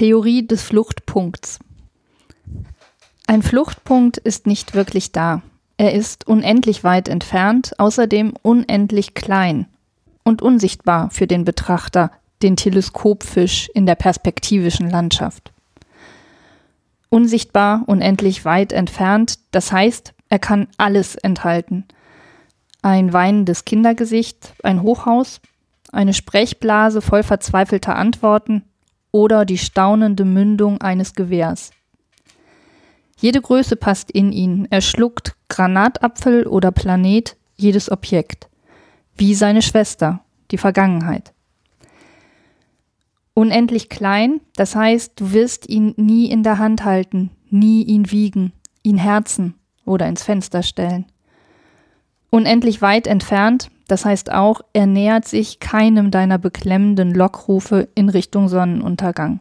Theorie des Fluchtpunkts. Ein Fluchtpunkt ist nicht wirklich da. Er ist unendlich weit entfernt, außerdem unendlich klein und unsichtbar für den Betrachter, den Teleskopfisch in der perspektivischen Landschaft. Unsichtbar, unendlich weit entfernt, das heißt, er kann alles enthalten. Ein weinendes Kindergesicht, ein Hochhaus, eine Sprechblase voll verzweifelter Antworten oder die staunende Mündung eines Gewehrs. Jede Größe passt in ihn, er schluckt Granatapfel oder Planet, jedes Objekt, wie seine Schwester, die Vergangenheit. Unendlich klein, das heißt, du wirst ihn nie in der Hand halten, nie ihn wiegen, ihn herzen oder ins Fenster stellen. Unendlich weit entfernt, das heißt auch, er nähert sich keinem deiner beklemmenden Lockrufe in Richtung Sonnenuntergang.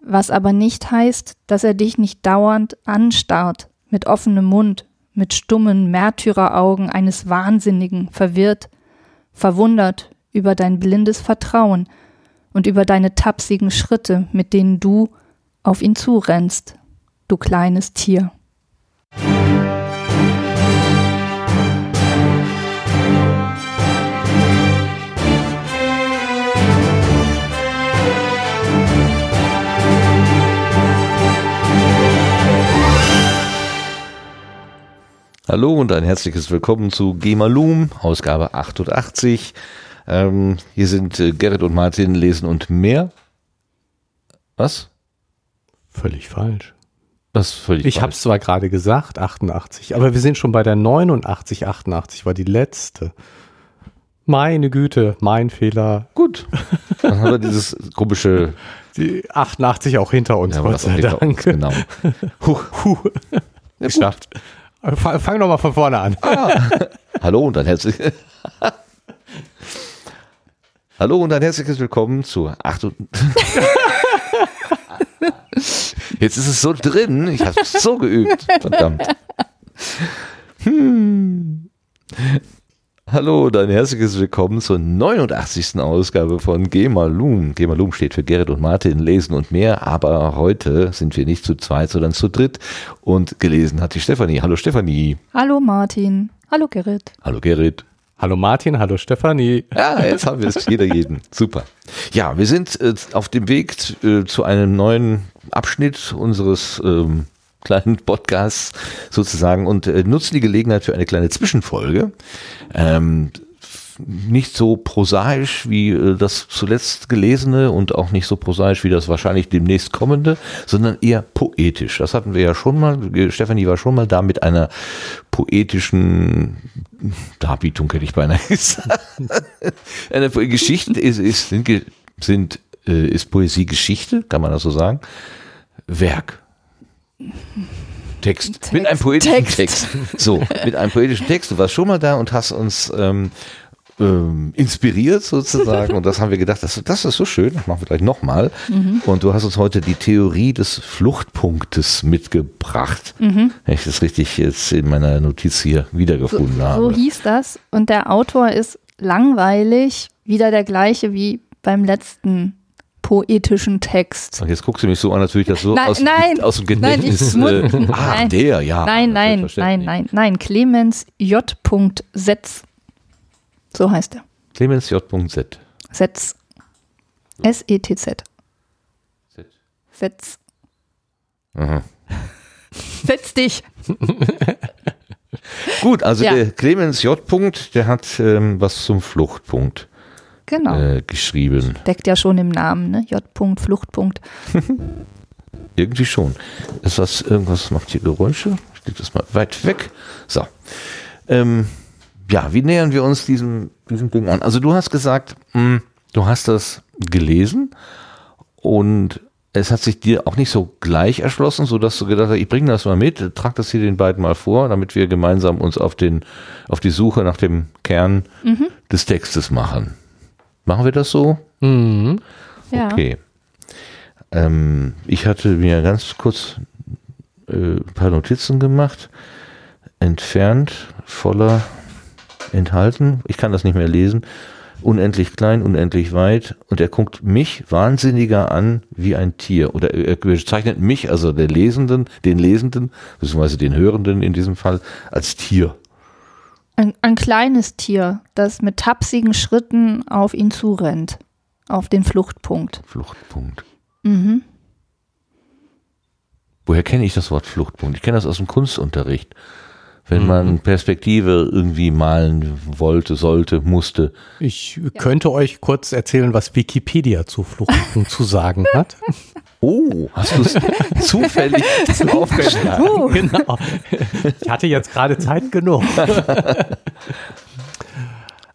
Was aber nicht heißt, dass er dich nicht dauernd anstarrt, mit offenem Mund, mit stummen Märtyreraugen eines Wahnsinnigen, verwirrt, verwundert über dein blindes Vertrauen und über deine tapsigen Schritte, mit denen du auf ihn zurennst, du kleines Tier. Hallo und ein herzliches Willkommen zu Gemalum, Ausgabe 88. Ähm, hier sind äh, Gerrit und Martin lesen und mehr. Was? Völlig falsch. Das ist völlig Ich habe es zwar gerade gesagt, 88, aber wir sind schon bei der 89, 88 war die letzte. Meine Güte, mein Fehler. Gut. Dann haben wir dieses komische. Die 88 auch hinter uns, Ja, Gott sei hinter Dank. uns, genau. Huch, huch. Geschafft. Fang, fang doch mal von vorne an. Hallo und ein herzliches. Hallo und ein herzliches Willkommen zu 8. Jetzt ist es so drin. Ich habe es so geübt. Verdammt. Hm. Hallo und ein herzliches Willkommen zur 89. Ausgabe von Gemalum. Gemalum steht für Gerrit und Martin, Lesen und mehr, aber heute sind wir nicht zu zweit, sondern zu dritt und gelesen hat die Stefanie. Hallo Stefanie. Hallo Martin. Hallo Gerrit. Hallo Gerrit. Hallo Martin, hallo Stefanie. Ja, jetzt haben wir es jeder jeden. Super. Ja, wir sind äh, auf dem Weg äh, zu einem neuen Abschnitt unseres ähm, kleinen Podcasts sozusagen und äh, nutzen die Gelegenheit für eine kleine Zwischenfolge. Ähm, nicht so prosaisch wie äh, das zuletzt gelesene und auch nicht so prosaisch wie das wahrscheinlich demnächst kommende, sondern eher poetisch. Das hatten wir ja schon mal. Stefanie war schon mal da mit einer poetischen Darbietung, hätte ich beinahe gesagt. eine Geschichte ist, ist, sind, sind, äh, ist Poesie Geschichte, kann man das so sagen? Werk. Text. Text. Mit einem poetischen Text. Text. So, mit einem poetischen Text. Du warst schon mal da und hast uns ähm, ähm, inspiriert sozusagen. Und das haben wir gedacht, das, das ist so schön, das machen wir gleich nochmal. Und du hast uns heute die Theorie des Fluchtpunktes mitgebracht. Wenn ich das richtig jetzt in meiner Notiz hier wiedergefunden So, habe. so hieß das. Und der Autor ist langweilig, wieder der gleiche wie beim letzten poetischen Text. Und jetzt guckst du mich so an, natürlich das so Nein, aus, nein, aus dem nein, ich Gedächtnis. äh, ah, nein. der, ja. nein, nein, nein, nein, nein. Clemens J. Setz. So heißt er. Clemens J.Z. Setz. S-E-T-Z. Setz. Aha. Setz dich. Gut, also Ja. der Clemens J. Punkt, der hat ähm, was zum Fluchtpunkt Genau. äh, geschrieben. Steckt ja schon im Namen, ne? J. Fluchtpunkt. Irgendwie schon. Ist was, irgendwas macht hier Geräusche? Ich leg das mal weit weg. So. Ähm, ja, wie nähern wir uns diesem, diesem Ding an? Also du hast gesagt, mh, du hast das gelesen und es hat sich dir auch nicht so gleich erschlossen, so dass du gedacht hast, ich bringe das mal mit, trag das hier den beiden mal vor, damit wir gemeinsam uns auf den, auf die Suche nach dem Kern des Textes machen. Machen wir das so? Mhm. Ja. Okay. Ähm, ich hatte mir ganz kurz äh, ein paar Notizen gemacht. Entfernt, voller, enthalten. Ich kann das nicht mehr lesen. unendlich klein, unendlich weit und er guckt mich wahnsinniger an wie ein Tier oder er bezeichnet mich, also der Lesenden, den Lesenden, beziehungsweise den Hörenden in diesem Fall, als Tier. Ein, ein kleines Tier, das mit tapsigen Schritten auf ihn zurennt, auf den Fluchtpunkt. Fluchtpunkt. Mhm. Woher kenne ich das Wort Fluchtpunkt? Ich kenne das aus dem Kunstunterricht. Wenn Mhm. man Perspektive irgendwie malen wollte, sollte, musste. Ich könnte euch kurz erzählen, was Wikipedia zu Fluchtpunkt zu sagen hat. Oh, hast du es zufällig aufgeschlagen? Genau. Ich hatte jetzt gerade Zeit genug.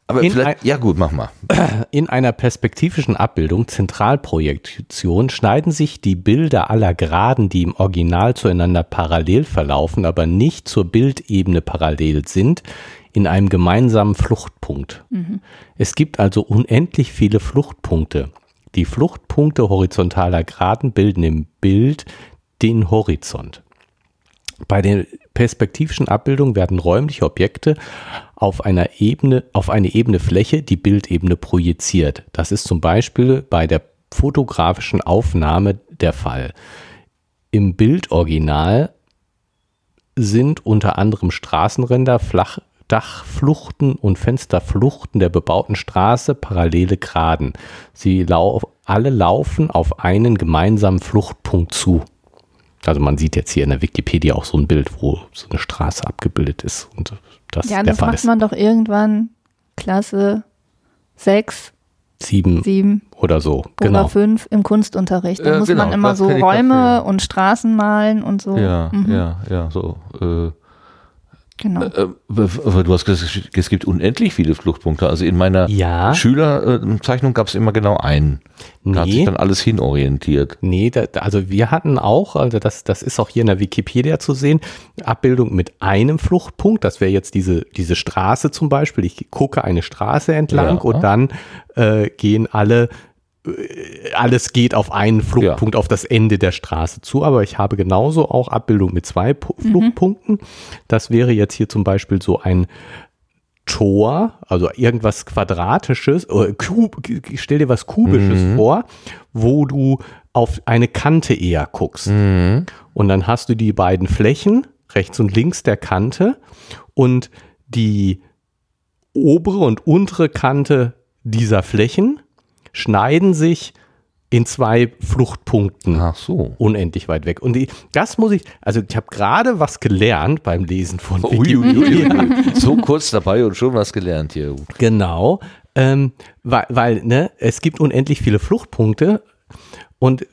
Aber In vielleicht, ja gut, mach mal. In einer perspektivischen Abbildung, Zentralprojektion, schneiden sich die Bilder aller Graden, die im Original zueinander parallel verlaufen, aber nicht zur Bildebene parallel sind, in einem gemeinsamen Fluchtpunkt. Es gibt also unendlich viele Fluchtpunkte. Die Fluchtpunkte horizontaler Graden bilden im Bild den Horizont. Bei den perspektivischen Abbildungen werden räumliche Objekte auf einer Ebene, auf eine ebene Fläche, die Bildebene projiziert. Das ist zum Beispiel bei der fotografischen Aufnahme der Fall. Im Bildoriginal sind unter anderem Straßenränder, Flachdachfluchten und Fensterfluchten der bebauten Straße parallele Graden. Sie lau alle laufen auf einen gemeinsamen Fluchtpunkt zu. Also man sieht jetzt hier in der Wikipedia auch so ein Bild, wo so eine Straße abgebildet ist und das ja, der das Fall macht ist. man doch irgendwann Klasse 6, Sieben 7 oder so, oder genau. 5 im Kunstunterricht. Da Ja, muss genau, man immer so Räume und Straßen malen und so. Ja, Mhm, ja, ja, so. Äh, Genau. äh, aber du hast gesagt, es gibt unendlich viele Fluchtpunkte. Also in meiner Ja. Schülerzeichnung gab es immer genau einen. Da hat sich Nee, dann alles hinorientiert. nee da, also wir hatten auch, also das, das ist auch hier in der Wikipedia zu sehen, Abbildung mit einem Fluchtpunkt, das wäre jetzt diese, diese Straße zum Beispiel. Ich gucke eine Straße entlang Ja. und dann äh, gehen alle, äh, alles geht auf einen Fluchtpunkt, auf das Ende der Straße zu, aber ich habe genauso auch Abbildung mit zwei Pu Fluchtpunkten. Das wäre jetzt hier zum Beispiel so ein Tor, also irgendwas Quadratisches, oder Kub, stell dir was Kubisches vor, wo du auf eine Kante eher guckst. Und dann hast du die beiden Flächen, rechts und links der Kante, und die obere und untere Kante dieser Flächen schneiden sich in zwei Fluchtpunkten Ach so. unendlich weit weg. Und die, das muss ich, also ich habe gerade was gelernt beim Lesen von Wikipedia. So kurz dabei und schon was gelernt hier. Genau, ähm, weil, weil ne, es gibt unendlich viele Fluchtpunkte und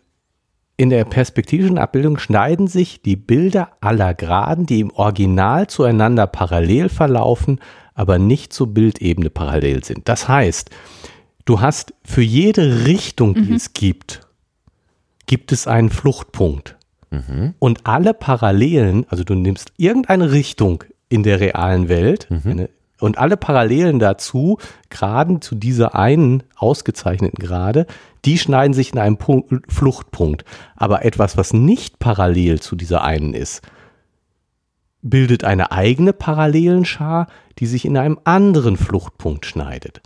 in der perspektivischen Abbildung schneiden sich die Bilder aller Graden, die im Original zueinander parallel verlaufen, aber nicht zur Bildebene parallel sind. Das heißt, du hast für jede Richtung, die es gibt, gibt es einen Fluchtpunkt. Und alle Parallelen, also du nimmst irgendeine Richtung in der realen Welt eine, und alle Parallelen dazu, Graden zu dieser einen ausgezeichneten Gerade, die schneiden sich in einem Punkt, Fluchtpunkt. Aber etwas, was nicht parallel zu dieser einen ist, bildet eine eigene Parallelenschar, die sich in einem anderen Fluchtpunkt schneidet.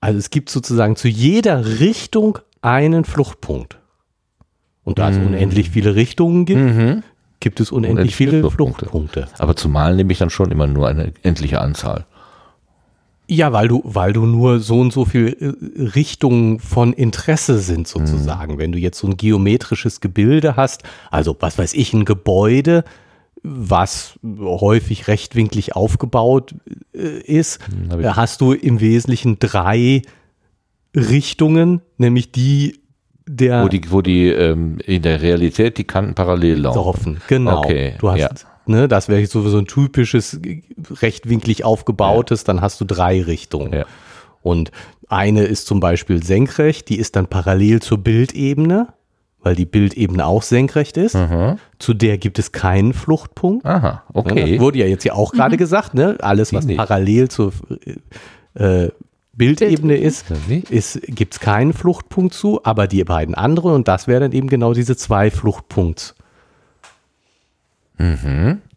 Also es gibt sozusagen zu jeder Richtung einen Fluchtpunkt. Und da es unendlich viele Richtungen gibt, gibt es unendlich, Unendlich viele viele Fluchtpunkte. Fluchtpunkte. Aber zum Malen nehme ich dann schon immer nur eine endliche Anzahl. Ja, weil du, weil du nur so und so viel äh, Richtungen von Interesse sind sozusagen. Wenn du jetzt so ein geometrisches Gebilde hast, also was weiß ich, ein Gebäude, was häufig rechtwinklig aufgebaut äh, ist, hab ich- da hast du im Wesentlichen drei Richtungen, nämlich die der Wo die, wo die ähm, in der Realität die Kanten parallel laufen. laufen. Genau. Okay, Du hast, ja. ne, das wäre sowieso ein typisches äh, rechtwinklig aufgebautes, dann hast du drei Richtungen. Ja. Und eine ist zum Beispiel senkrecht, die ist dann parallel zur Bildebene, weil die Bildebene auch senkrecht ist. Mhm. Zu der gibt es keinen Fluchtpunkt. Aha, Ne, okay. Das wurde ja jetzt ja auch gerade gesagt, ne? Alles, was parallel zur äh, Bildebene ist, ist gibt es keinen Fluchtpunkt zu, aber die beiden anderen, und das wären dann eben genau diese zwei Fluchtpunkts.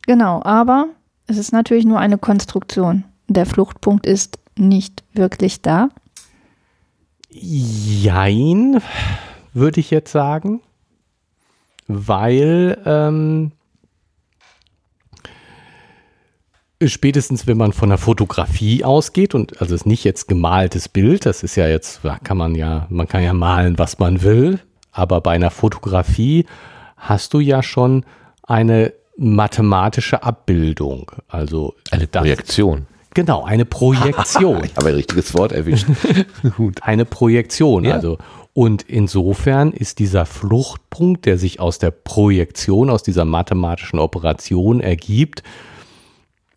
Genau, aber es ist natürlich nur eine Konstruktion. Der Fluchtpunkt ist nicht wirklich da? Jein, würde ich jetzt sagen. Weil ähm, spätestens, wenn man von der Fotografie ausgeht und also es ist nicht jetzt gemaltes Bild, das ist ja jetzt, da kann man ja, man kann ja malen, was man will, aber bei einer Fotografie hast du ja schon eine mathematische Abbildung, also Eine Projektion. Genau, eine Projektion. Ich habe ein richtiges Wort erwischt. Gut. eine Projektion. Ja. Also und insofern ist dieser Fluchtpunkt, der sich aus der Projektion, aus dieser mathematischen Operation ergibt,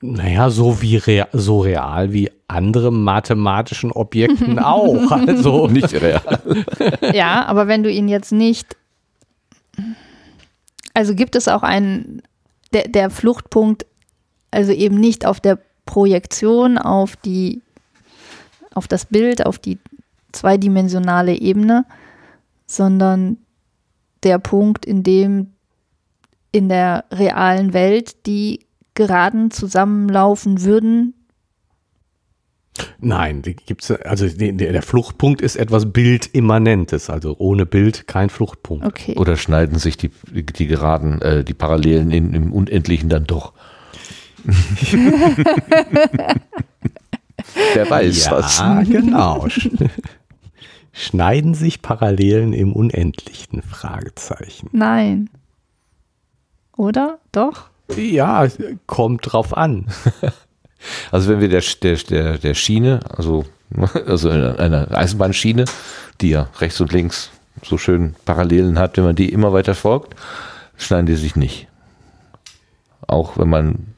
naja, so wie rea so real wie andere mathematischen Objekten auch. Also Nicht real. Ja, aber wenn du ihn jetzt nicht. Also gibt es auch einen. Der, der Fluchtpunkt, also eben nicht auf der Projektion, auf die. auf das Bild, auf die zweidimensionale Ebene, sondern der Punkt, in dem in der realen Welt die Geraden zusammenlaufen würden. nein, die gibt's also die, der Fluchtpunkt ist etwas Bildimmanentes, also ohne Bild kein Fluchtpunkt. Okay. Oder schneiden sich die, die Geraden, äh, die Parallelen in, im Unendlichen dann doch? Wer weiß was. Ja, genau. Sch- Schneiden sich Parallelen im Unendlichen? Fragezeichen. Nein. Oder? Doch? Ja, kommt drauf an. Also wenn wir der, der, der, der Schiene, also, also eine eine Eisenbahnschiene, die ja rechts und links so schön Parallelen hat, wenn man die immer weiter folgt, schneiden die sich nicht. Auch wenn man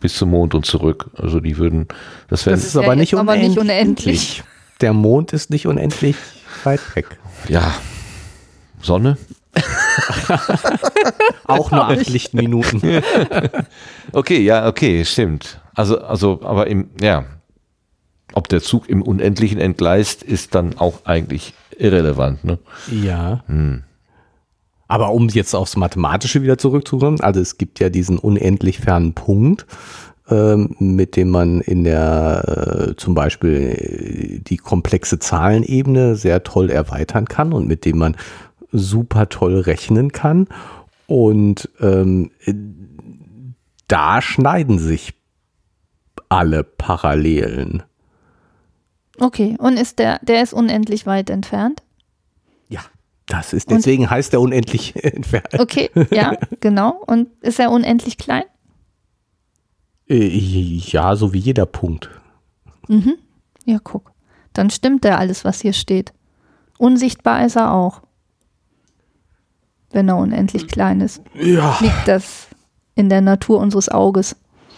bis zum Mond und zurück, also die würden, das wäre, Das ist aber, nicht, aber unendlich. nicht unendlich. Der Mond ist nicht unendlich weit weg. ja, Sonne. Auch nur acht Lichtminuten. Okay, ja, okay, stimmt. Also, also, aber im, ja, ob der Zug im Unendlichen entgleist, ist dann auch eigentlich irrelevant, ne? Ja. Aber um jetzt aufs Mathematische wieder zurückzukommen, also es gibt ja diesen unendlich fernen Punkt, mit dem man in der äh, zum Beispiel die komplexe Zahlenebene sehr toll erweitern kann und mit dem man super toll rechnen kann. Und ähm, äh, da schneiden sich alle Parallelen. Okay. Und ist der, der ist unendlich weit entfernt? Ja. Das ist deswegen heißt er unendlich entfernt. Okay, ja, genau. Und ist er unendlich klein? Äh, Ja, so wie jeder Punkt. Ja, guck. Dann stimmt der alles, was hier steht. Unsichtbar ist er auch. Wenn er unendlich klein ist. Ja, Liegt das in der Natur unseres Auges,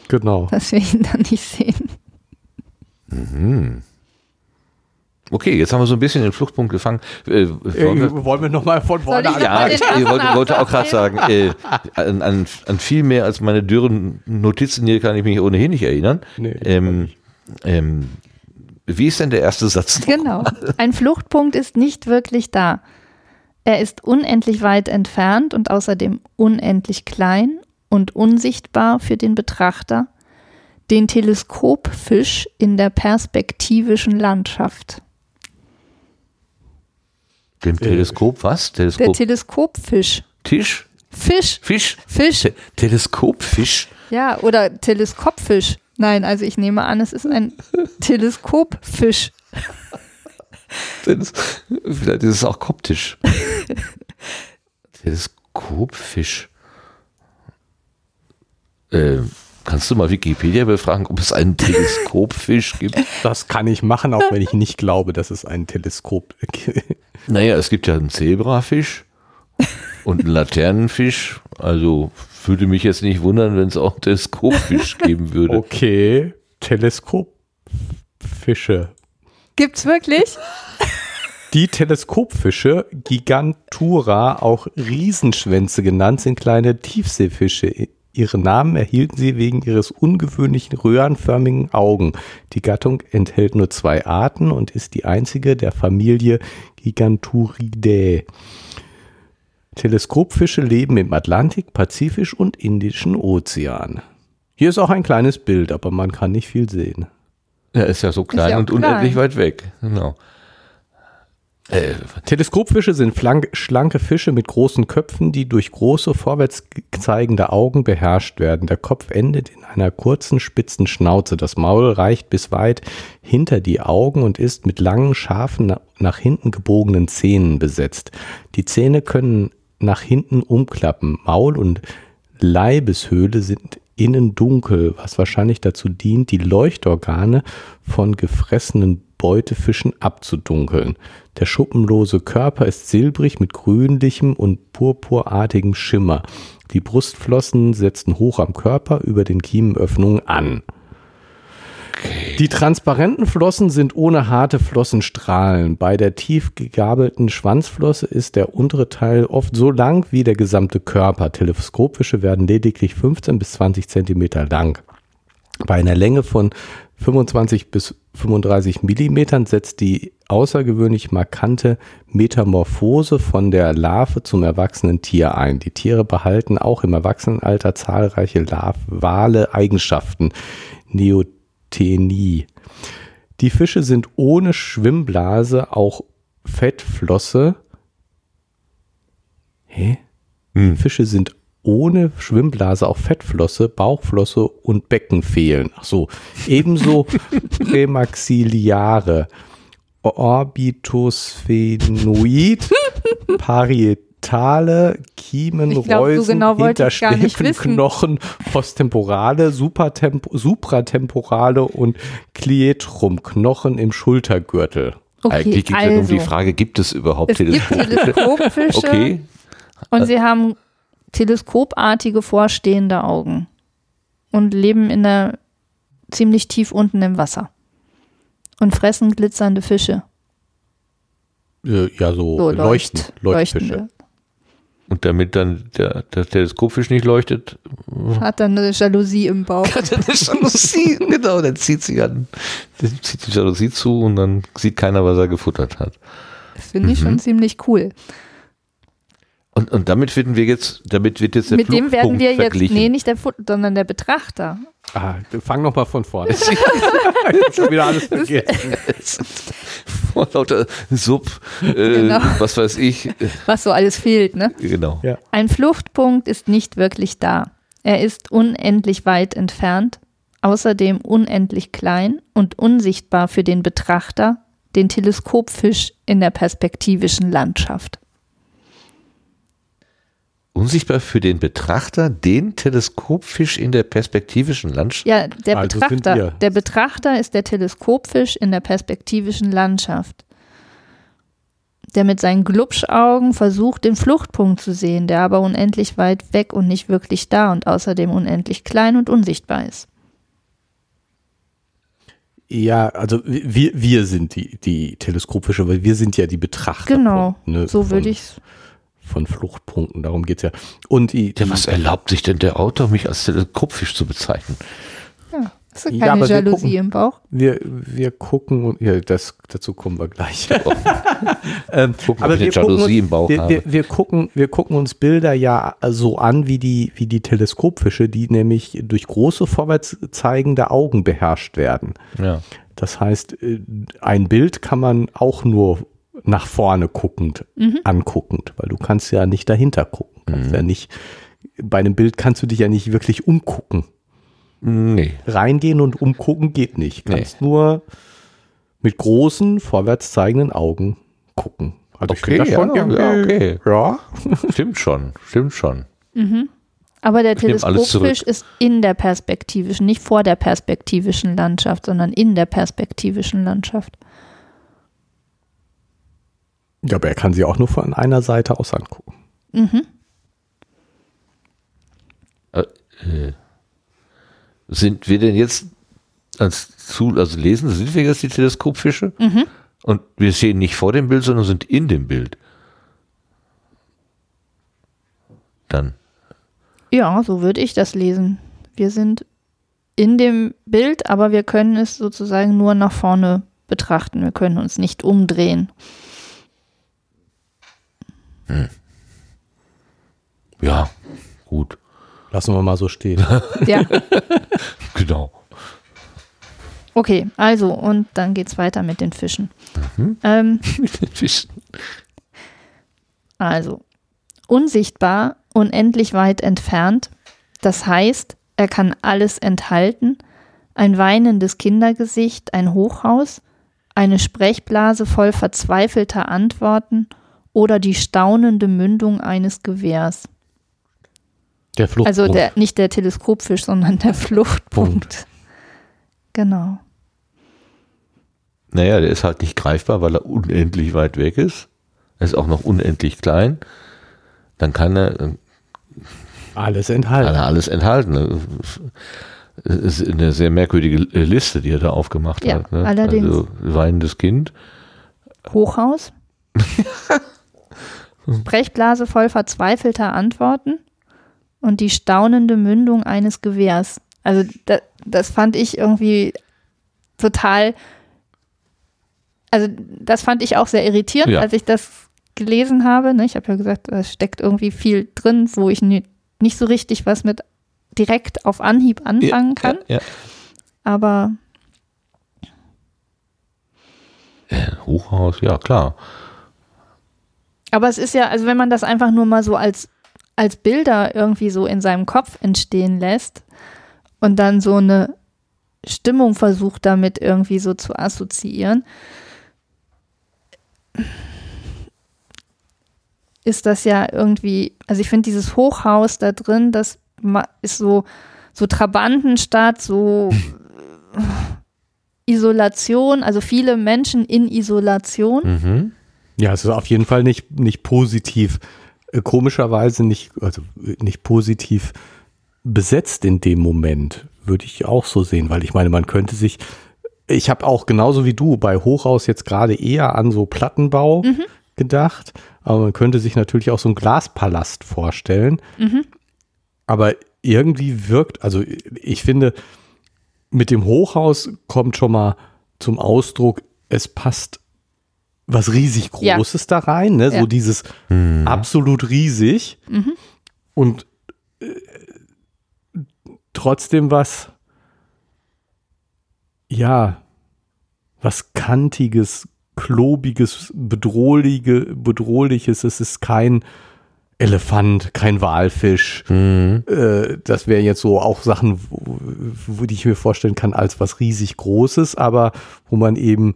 genau. dass wir ihn dann nicht sehen. Okay, jetzt haben wir so ein bisschen den Fluchtpunkt gefangen. Äh, wollen wir, wollen wir nochmal von vorne noch ja, ich, wollte, wollte auch gerade sagen, äh, an, an, an viel mehr als meine dürren Notizen hier kann ich mich ohnehin nicht erinnern. Nee, ähm, ähm, wie ist denn der erste Satz? noch? Genau. Ein Fluchtpunkt ist nicht wirklich da. Er ist unendlich weit entfernt und außerdem unendlich klein und unsichtbar für den Betrachter, den Teleskopfisch in der perspektivischen Landschaft. Dem Teleskop was? Der Teleskop Teleskopfisch. Tisch? Fisch. Fisch? Fisch. Te Teleskopfisch? Ja, oder Teleskopfisch. Nein, also ich nehme an, es ist ein Teleskopfisch. Teles Vielleicht ist es auch koptisch. Teleskopfisch. Äh, kannst du mal Wikipedia befragen, ob es einen Teleskopfisch gibt? Das kann ich machen, auch wenn ich nicht glaube, dass es ein Teleskop gibt. Naja, es gibt ja einen Zebrafisch und einen Laternenfisch. Also würde mich jetzt nicht wundern, wenn es auch einen Teleskopfisch geben würde. Okay, Teleskopfische. Gibt's wirklich? Die Teleskopfische, Gigantura, auch Riesenschwänze genannt, sind kleine Tiefseefische. Ihren Namen erhielten sie wegen ihres ungewöhnlichen röhrenförmigen Augen. Die Gattung enthält nur zwei Arten und ist die einzige der Familie Giganturidae. Teleskopfische leben im Atlantik, Pazifisch und Indischen Ozean. Hier ist auch ein kleines Bild, aber man kann nicht viel sehen. Er ist ja so klein ja und klein. unendlich weit weg. Genau. Äh, Teleskopfische sind schlanke Fische mit großen Köpfen, die durch große vorwärts zeigende Augen beherrscht werden. Der Kopf endet in einer kurzen, spitzen Schnauze. Das Maul reicht bis weit hinter die Augen und ist mit langen, scharfen, na- nach hinten gebogenen Zähnen besetzt. Die Zähne können nach hinten umklappen. Maul und Leibeshöhle sind innen dunkel, was wahrscheinlich dazu dient, die Leuchtorgane von gefressenen Beutefischen abzudunkeln. Der schuppenlose Körper ist silbrig mit grünlichem und purpurartigem Schimmer. Die Brustflossen setzen hoch am Körper über den Kiemenöffnungen an. Die transparenten Flossen sind ohne harte Flossenstrahlen. Bei der tief gegabelten Schwanzflosse ist der untere Teil oft so lang wie der gesamte Körper. Teleskopfische werden lediglich 15 bis 20 Zentimeter lang. Bei einer Länge von 25 bis 35 Millimetern setzt die außergewöhnlich markante Metamorphose von der Larve zum erwachsenen Tier ein. Die Tiere behalten auch im Erwachsenenalter zahlreiche larvale Eigenschaften. Neothenie. Die Fische sind ohne Schwimmblase, auch Fettflosse. Hä? Hm. Fische sind ohne Schwimmblase auch Fettflosse, Bauchflosse und Becken fehlen. Ach so. Ebenso Prämaxillare, Orbitosphenoid, Parietale, Kiemen, glaub, so Reusen, genau gar nicht Hinterschläfenknochen, Posttemporale, Supertempo, Supratemporale und Clietrum-Knochen im Schultergürtel. Eigentlich geht es also, um die Frage, gibt es überhaupt es Teleskopfische? Teleskopfische Okay, und sie haben teleskopartige vorstehende Augen und leben in der ziemlich tief unten im Wasser und fressen glitzernde Fische. Äh, ja, so, So Leuchten, Leucht, Leuchtfische. leuchtende. und damit dann der, der Teleskopfisch nicht leuchtet, Hat dann eine Jalousie im Bauch. hat er eine Jalousie. genau, dann zieht sie an, dann zieht die Jalousie zu und dann sieht keiner, was er gefuttert hat. Das finde ich schon ziemlich cool. Und, und damit finden wir jetzt, damit wird jetzt der Mit dem werden wir jetzt, verglichen. nee, nicht der Fut sondern der Betrachter. Ah, fang noch mal von vorne. ich hab schon wieder alles vergessen. Vor lauter Sub, äh, Genau. was weiß ich. Was so alles fehlt, ne? Genau. Ja. Ein Fluchtpunkt ist nicht wirklich da. Er ist unendlich weit entfernt, außerdem unendlich klein und unsichtbar für den Betrachter, den Teleskopfisch in der perspektivischen Landschaft. Unsichtbar für den Betrachter, den Teleskopfisch in der perspektivischen Landschaft. Ja, der Also. Betrachter, der Betrachter ist der Teleskopfisch in der perspektivischen Landschaft, der mit seinen Glubschaugen versucht, den Fluchtpunkt zu sehen, der aber unendlich weit weg und nicht wirklich da und außerdem unendlich klein und unsichtbar ist. Ja, also wir, wir sind die, die teleskopfische, weil wir sind ja die Betrachter. Genau, von, ne, so würde ich Von Fluchtpunkten, darum geht's ja. Und die, Ja, was erlaubt sich denn der Autor, mich als Teleskopfisch zu bezeichnen? Ja, hast du Ja, keine aber wir Jalousie gucken. im Bauch? wir, wir gucken, und- ja, das, dazu kommen wir gleich. ähm, Gucken, eine gucken Jalousie uns, im Bauch wir, wir, wir, gucken, wir gucken uns Bilder ja so an wie die, wie die Teleskopfische, die nämlich durch große vorwärts zeigende Augen beherrscht werden. Ja. Das heißt, äh, ein Bild kann man auch nur nach vorne guckend anguckend, weil du kannst ja nicht dahinter gucken. Kannst ja nicht, bei einem Bild kannst du dich ja nicht wirklich umgucken. Nee. Reingehen und umgucken geht nicht. Nee. Kannst nur mit großen, vorwärts zeigenden Augen gucken. Also ich Okay, finde das schon ja, ja, okay. Ja. Stimmt schon, stimmt schon. Aber der Ich Teleskopfisch ist in der perspektivischen, nicht vor der perspektivischen Landschaft, sondern in der perspektivischen Landschaft. Ja, aber er kann sie auch nur von einer Seite aus angucken. Sind wir denn jetzt als zu, also lesen, sind wir jetzt die Teleskopfische? Und wir stehen nicht vor dem Bild, sondern sind in dem Bild. Dann. Ja, so würde ich das lesen. Wir sind in dem Bild, aber wir können es sozusagen nur nach vorne betrachten. Wir können uns nicht umdrehen. Ja, gut. Lassen wir mal so stehen. Ja, Genau. Okay, also, und dann geht's weiter mit den Fischen. Ähm, Fisch. also, unsichtbar, unendlich weit entfernt. Das heißt, er kann alles enthalten. Ein weinendes Kindergesicht, ein Hochhaus, eine Sprechblase voll verzweifelter Antworten oder die staunende Mündung eines Gewehrs. Der Fluchtpunkt. Also der, nicht der Teleskopfisch, sondern der Fluchtpunkt. Genau. Naja, der ist halt nicht greifbar, weil er unendlich weit weg ist. Er ist auch noch unendlich klein. Dann kann er, äh, alles kann enthalten. er alles enthalten. Es ist eine sehr merkwürdige Liste, die er da aufgemacht Ja, hat. Ne? allerdings. Also weinendes Kind. Hochhaus. Sprechblase voll verzweifelter Antworten und die staunende Mündung eines Gewehrs. Also da, das fand ich irgendwie total, also das fand ich auch sehr irritierend, Ja. als ich das gelesen habe. Ne? Ich habe ja gesagt, da steckt irgendwie viel drin, wo ich ni- nicht so richtig was mit direkt auf Anhieb anfangen kann. Ja, Aber ja. Äh, Hochhaus, ja klar. Aber es ist ja, also wenn man das einfach nur mal so als, als Bilder irgendwie so in seinem Kopf entstehen lässt und dann so eine Stimmung versucht damit irgendwie so zu assoziieren, ist das ja irgendwie, also ich finde dieses Hochhaus da drin, das ist so, so Trabantenstadt, so Isolation, also viele Menschen in Isolation. Mhm. Ja, es ist auf jeden Fall nicht, nicht positiv, äh, komischerweise nicht, also äh, nicht positiv besetzt in dem Moment, würde ich auch so sehen, weil ich meine, man könnte sich, ich habe auch genauso wie du bei Hochhaus jetzt gerade eher an so Plattenbau gedacht, aber man könnte sich natürlich auch so einen Glaspalast vorstellen. Aber irgendwie wirkt, also ich finde, mit dem Hochhaus kommt schon mal zum Ausdruck, es passt was riesig Ja. Großes da rein, ne? Ja. so dieses absolut riesig und äh, trotzdem was, ja, was kantiges, klobiges, bedrohliche, bedrohliches. Es ist kein Elefant, kein Walfisch. Mhm. Äh, das wären jetzt so auch Sachen, wo, wo die ich mir vorstellen kann als was riesig Großes, aber wo man eben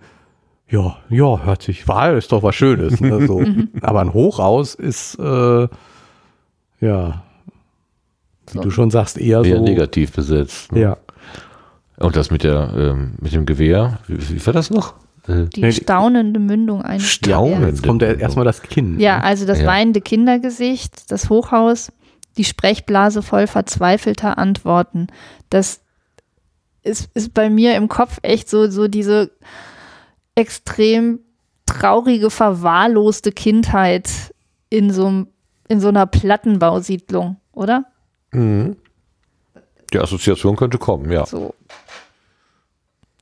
ja, ja, hört sich, Wahl ist doch was Schönes. Ne, so. Aber ein Hochhaus ist, äh, ja, wie So. du schon sagst, eher Eher so. negativ besetzt. ne? Ja. Und das mit der ähm, mit dem Gewehr, wie, wie war das noch? Äh, Die Nee, staunende Mündung eines Staunend. Jetzt kommt ja erstmal das Kinn. Ja, also das Ja. weinende Kindergesicht, das Hochhaus, die Sprechblase voll verzweifelter Antworten. Das ist, ist bei mir im Kopf echt so, so diese extrem traurige, verwahrloste Kindheit in so, in so einer Plattenbausiedlung, oder? Mhm. Die Assoziation könnte kommen, ja, So.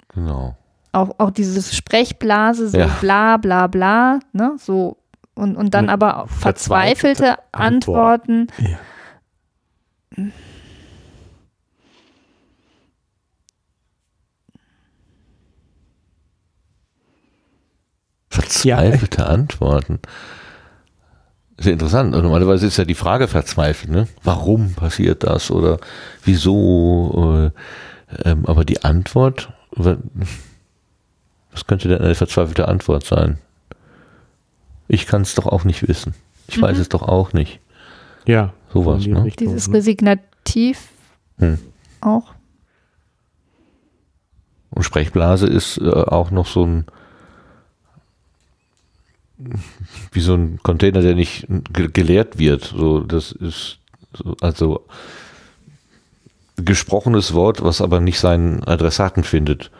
genau. Auch, auch dieses Sprechblase, so Ja. bla bla bla, ne? So. Und, und dann aber verzweifelte verzweifelte Antworten. Ja. Verzweifelte Antworten. Sehr interessant. Und normalerweise ist ja die Frage verzweifelt, ne? Warum passiert das oder wieso? Äh, ähm, aber die Antwort, wa- was könnte denn eine verzweifelte Antwort sein? Ich kann es doch auch nicht wissen. Ich weiß es doch auch nicht. Ja. Sowas, ne? Richtung, Dieses ne? Resignativ Hm. auch. Und Sprechblase ist äh, auch noch so ein wie so ein Container, der nicht ge geleert wird. So, das ist so, also gesprochenes Wort, was aber nicht seinen Adressaten findet.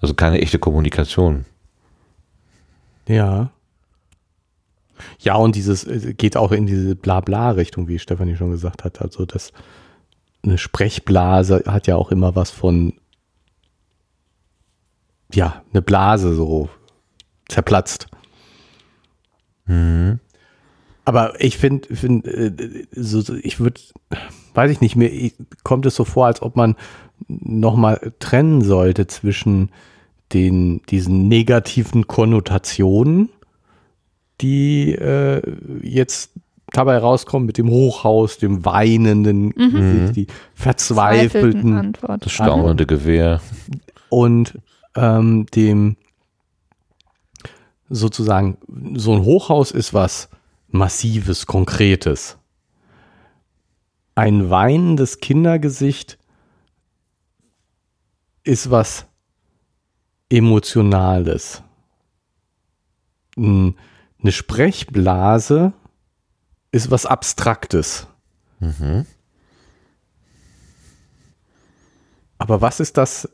Also keine echte Kommunikation. Ja. Ja, und dieses äh, geht auch in diese Blabla-Richtung, wie Stefanie schon gesagt hat. Also das eine Sprechblase hat ja auch immer was von ja, eine Blase so zerplatzt. Aber ich finde, find, äh, so, so, ich würde, weiß ich nicht, mir kommt es so vor, als ob man nochmal trennen sollte zwischen den, diesen negativen Konnotationen, die äh, jetzt dabei rauskommen mit dem Hochhaus, dem weinenden, Mhm. die verzweifelten Antwort. Das staunende Gewehr. und ähm, dem sozusagen so ein Hochhaus ist was massives, konkretes. Ein weinendes Kindergesicht ist was emotionales. Eine Sprechblase ist was abstraktes. Mhm. Aber was ist das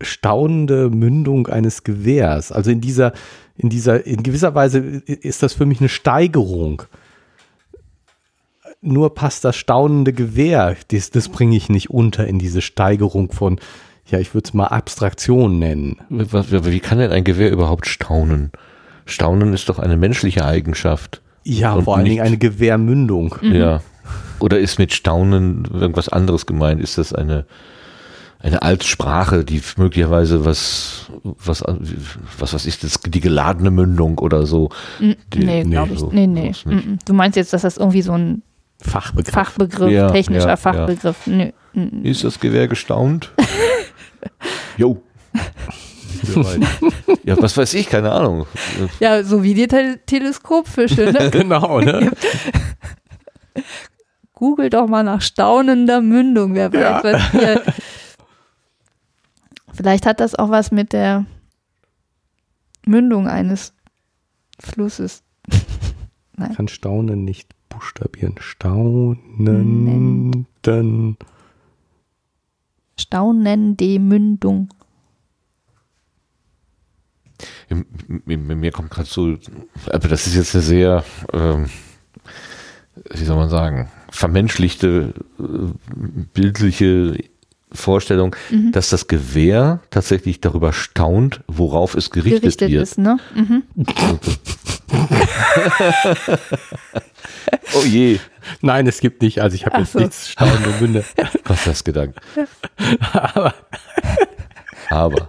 staunende Mündung eines Gewehrs? Also in dieser, in dieser, in gewisser Weise ist das für mich eine Steigerung. Nur passt das staunende Gewehr, das, das bringe ich nicht unter in diese Steigerung von, ja, ich würde es mal Abstraktion nennen. Wie kann denn ein Gewehr überhaupt staunen? Staunen ist doch eine menschliche Eigenschaft. Ja, vor allen Dingen eine Gewehrmündung. Ja. Oder ist mit Staunen irgendwas anderes gemeint? Ist das eine, eine Altsprache, die möglicherweise was, was, was, was ist das, die geladene Mündung oder so? Die- Nee, glaube ich. so- Nee, nee. Mm, mm. Du meinst jetzt, dass das irgendwie so ein Fachbegriff. Fachbegriff, Ja, technischer ja, Fachbegriff. Nö. Mm, Ist das Gewehr gestaunt? Jo. ja, was weiß ich, keine Ahnung. Ja, so wie die Te Teleskopfische. Ne? genau, ne? Google doch mal nach staunender Mündung. Wer weiß, Ja. was hier. Vielleicht hat das auch was mit der Mündung eines Flusses. Kann Staunen nicht buchstabieren. Staunen. Staunende Mündung. Mir kommt gerade so, aber das ist jetzt eine sehr, ähm, wie soll man sagen, vermenschlichte, äh, bildliche Vorstellung, Mhm. dass das Gewehr tatsächlich darüber staunt, worauf es gerichtet, Gerichtet wird. ist, ne? Mhm. Oh je, Nein, es gibt nicht. Also ich habe jetzt so. nichts staunende Münde. was das gedankt. Aber Aber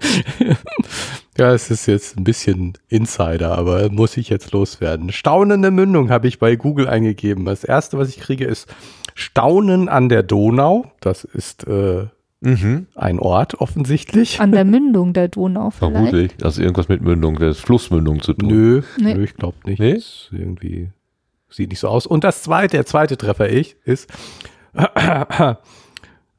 ja, es ist jetzt ein bisschen Insider, aber muss ich jetzt loswerden. Staunende Mündung habe ich bei Google eingegeben. Das erste, was ich kriege, ist Staunen an der Donau. Das ist äh, mhm, ein Ort offensichtlich. An der Mündung der Donau vielleicht. vermutlich, also irgendwas mit Mündung, der Flussmündung zu tun. Nö, Nee. nö, ich glaube nicht. Nee? Das irgendwie sieht nicht so aus. Und das zweite, der zweite Treffer ich ist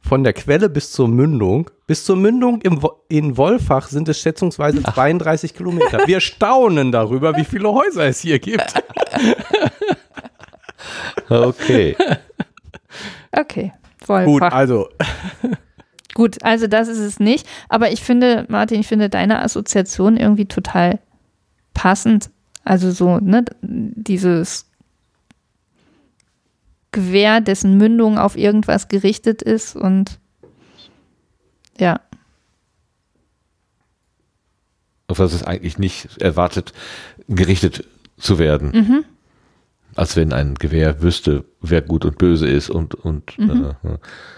von der Quelle bis zur Mündung. Bis zur Mündung im, in Wolfach sind es schätzungsweise 32 Kilometer. Wir staunen darüber, wie viele Häuser es hier gibt. Okay. Okay. Gut, Wolfach. also Gut, also das ist es nicht. Aber ich finde, Martin, ich finde deine Assoziation irgendwie total passend. Also so, ne, dieses Gewehr, dessen Mündung auf irgendwas gerichtet ist und ja, Auf was es eigentlich nicht erwartet, gerichtet zu werden. Mhm. Als wenn ein Gewehr wüsste, wer gut und böse ist und, und Mhm. äh,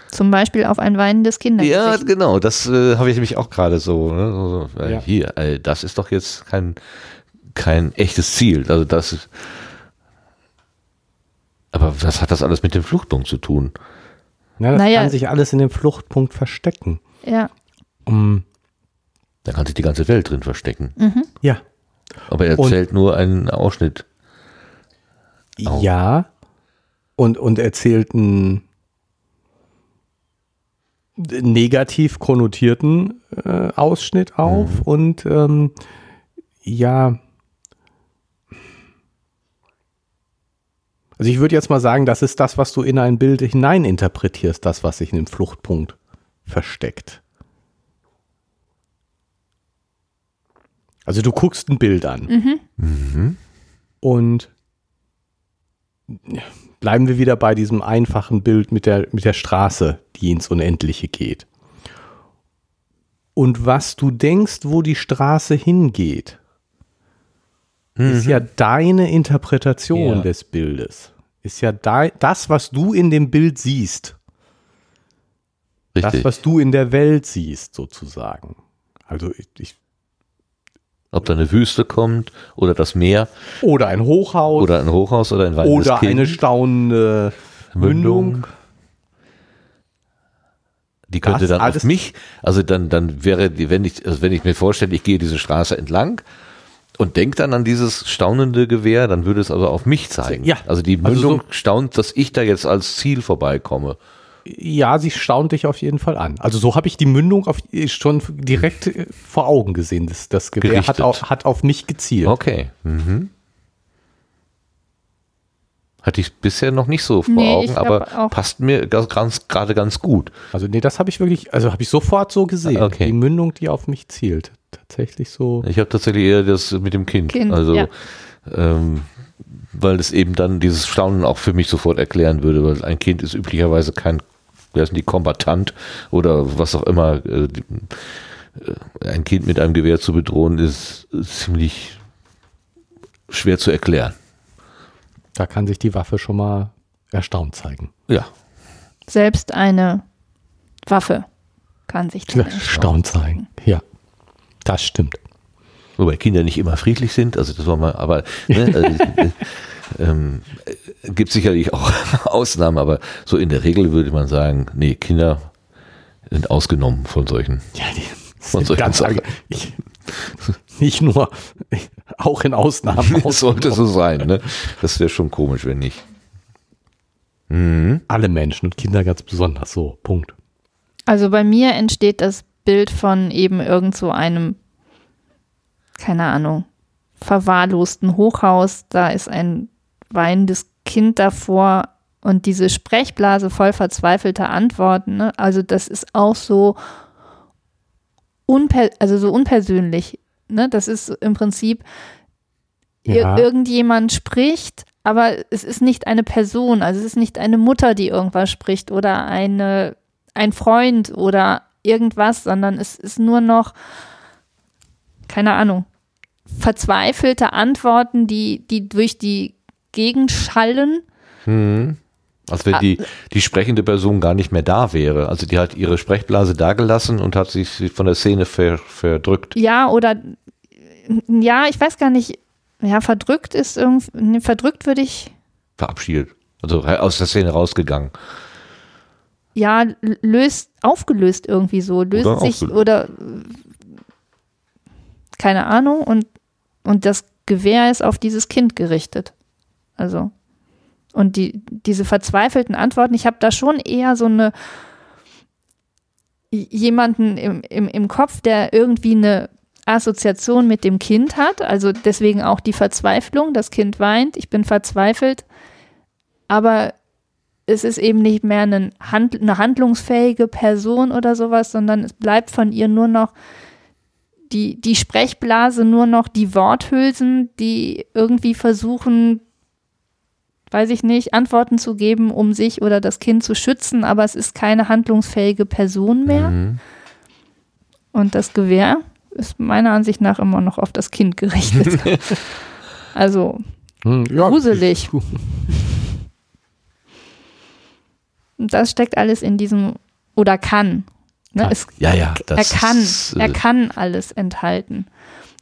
zum Beispiel auf ein weinendes Ja, Kindergesicht. genau, das äh, habe ich nämlich auch gerade so. Ne? so, so äh, Ja. Hier, äh, das ist doch jetzt kein, kein echtes Ziel. Also das ist, aber was hat das alles mit dem Fluchtpunkt zu tun? ja, das Naja. kann sich alles in dem Fluchtpunkt verstecken. Ja, Um, Da kann sich die ganze Welt drin verstecken. ja, Aber er Und- erzählt nur einen Ausschnitt. Au. Ja. Und, und erzählt einen negativ konnotierten äh, Ausschnitt auf und ähm, ja. Also ich würde jetzt mal sagen, das ist das, was du in ein Bild hineininterpretierst, das, was sich in dem Fluchtpunkt versteckt. Also du guckst ein Bild an. Mhm. Und bleiben wir wieder bei diesem einfachen Bild mit der, mit der Straße, die ins Unendliche geht. Und was du denkst, wo die Straße hingeht, ist ja deine Interpretation Ja. des Bildes. ist ja da, das, was du in dem Bild siehst. Richtig. Das, was du in der Welt siehst, sozusagen. Also ich, ich Ob da eine Wüste kommt oder das Meer oder ein Hochhaus oder ein Hochhaus oder ein weinendes oder Kind. eine staunende Mündung. Die könnte Das dann alles- auf mich, also dann, dann wäre die, wenn ich, also wenn ich mir vorstelle, ich gehe diese Straße entlang und denke dann an dieses staunende Gewehr, dann würde es also auf mich zeigen. Ja. Also die Also Mündung so- staunt, dass ich da jetzt als Ziel vorbeikomme. Ja, sie staunt dich auf jeden Fall an. Also so habe ich die Mündung auf, schon direkt äh, vor Augen gesehen. Das, das Gewehr hat auf, hat auf mich gezielt. Okay. Mhm. Hatte ich bisher noch nicht so vor Nee, Augen, aber passt mir gerade ganz gut. Also nee, das habe ich wirklich, also habe ich sofort so gesehen. Okay. Die Mündung, die auf mich zielt. Tatsächlich so. Ich habe tatsächlich eher das mit dem Kind. Kind, also, ja. ähm, weil es eben dann dieses Staunen auch für mich sofort erklären würde, weil ein Kind ist üblicherweise kein, wer ist denn die, Kombatant oder was auch immer. Äh, äh, ein Kind mit einem Gewehr zu bedrohen ist ziemlich schwer zu erklären. Da kann sich die Waffe schon mal erstaunt zeigen. Ja. Selbst eine Waffe kann sich dann Erstaunt zeigen. Ja. Das stimmt. Wobei Kinder nicht immer friedlich sind, also das war mal, aber ne, also, äh, ähm, äh, gibt sicherlich auch Ausnahmen, aber so in der Regel würde man sagen, nee, Kinder sind ausgenommen von solchen. Ja, die Von sind solchen ganz Sachen. ich, Nicht nur, auch in Ausnahmen. Das sollte so sein, ne? Das wäre schon komisch, wenn nicht. Mhm. Alle Menschen und Kinder ganz besonders so. Punkt. Also bei mir entsteht das Bild von eben irgend so einem, keine Ahnung, verwahrlosten Hochhaus. Da ist ein weinendes Kind davor und diese Sprechblase voll verzweifelter Antworten. Ne? Also das ist auch so, unper also so unpersönlich. Ne? Das ist im Prinzip, ir Ja. irgendjemand spricht, aber es ist nicht eine Person, also es ist nicht eine Mutter, die irgendwas spricht oder eine, ein Freund oder irgendwas, sondern es ist nur noch, keine Ahnung, verzweifelte Antworten, die, die durch die Gegend schallen. Mhm. Als wenn die, die sprechende Person gar nicht mehr da wäre. Also die hat ihre Sprechblase dagelassen und hat sich von der Szene ver, verdrückt. Ja, oder ja, ich weiß gar nicht, ja, verdrückt ist irgendwie, verdrückt würde ich, verabschiedet. Also aus der Szene rausgegangen. ja, löst, aufgelöst irgendwie so, löst Oder sich aufgelöst. oder keine Ahnung und, und das Gewehr ist auf dieses Kind gerichtet. Also, und die, diese verzweifelten Antworten, ich habe da schon eher so eine jemanden im, im, im Kopf, der irgendwie eine Assoziation mit dem Kind hat, also deswegen auch die Verzweiflung, das Kind weint, ich bin verzweifelt, aber es ist eben nicht mehr eine, Hand, eine handlungsfähige Person oder sowas, sondern es bleibt von ihr nur noch die, die Sprechblase, nur noch die Worthülsen, die irgendwie versuchen, weiß ich nicht, Antworten zu geben, um sich oder das Kind zu schützen, aber es ist keine handlungsfähige Person mehr. Mhm. Und das Gewehr ist meiner Ansicht nach immer noch auf das Kind gerichtet. also Hm, ja, gruselig. Und das steckt alles in diesem oder kann. Ne, es, Ja, ja, er kann, ist, äh, er kann alles enthalten.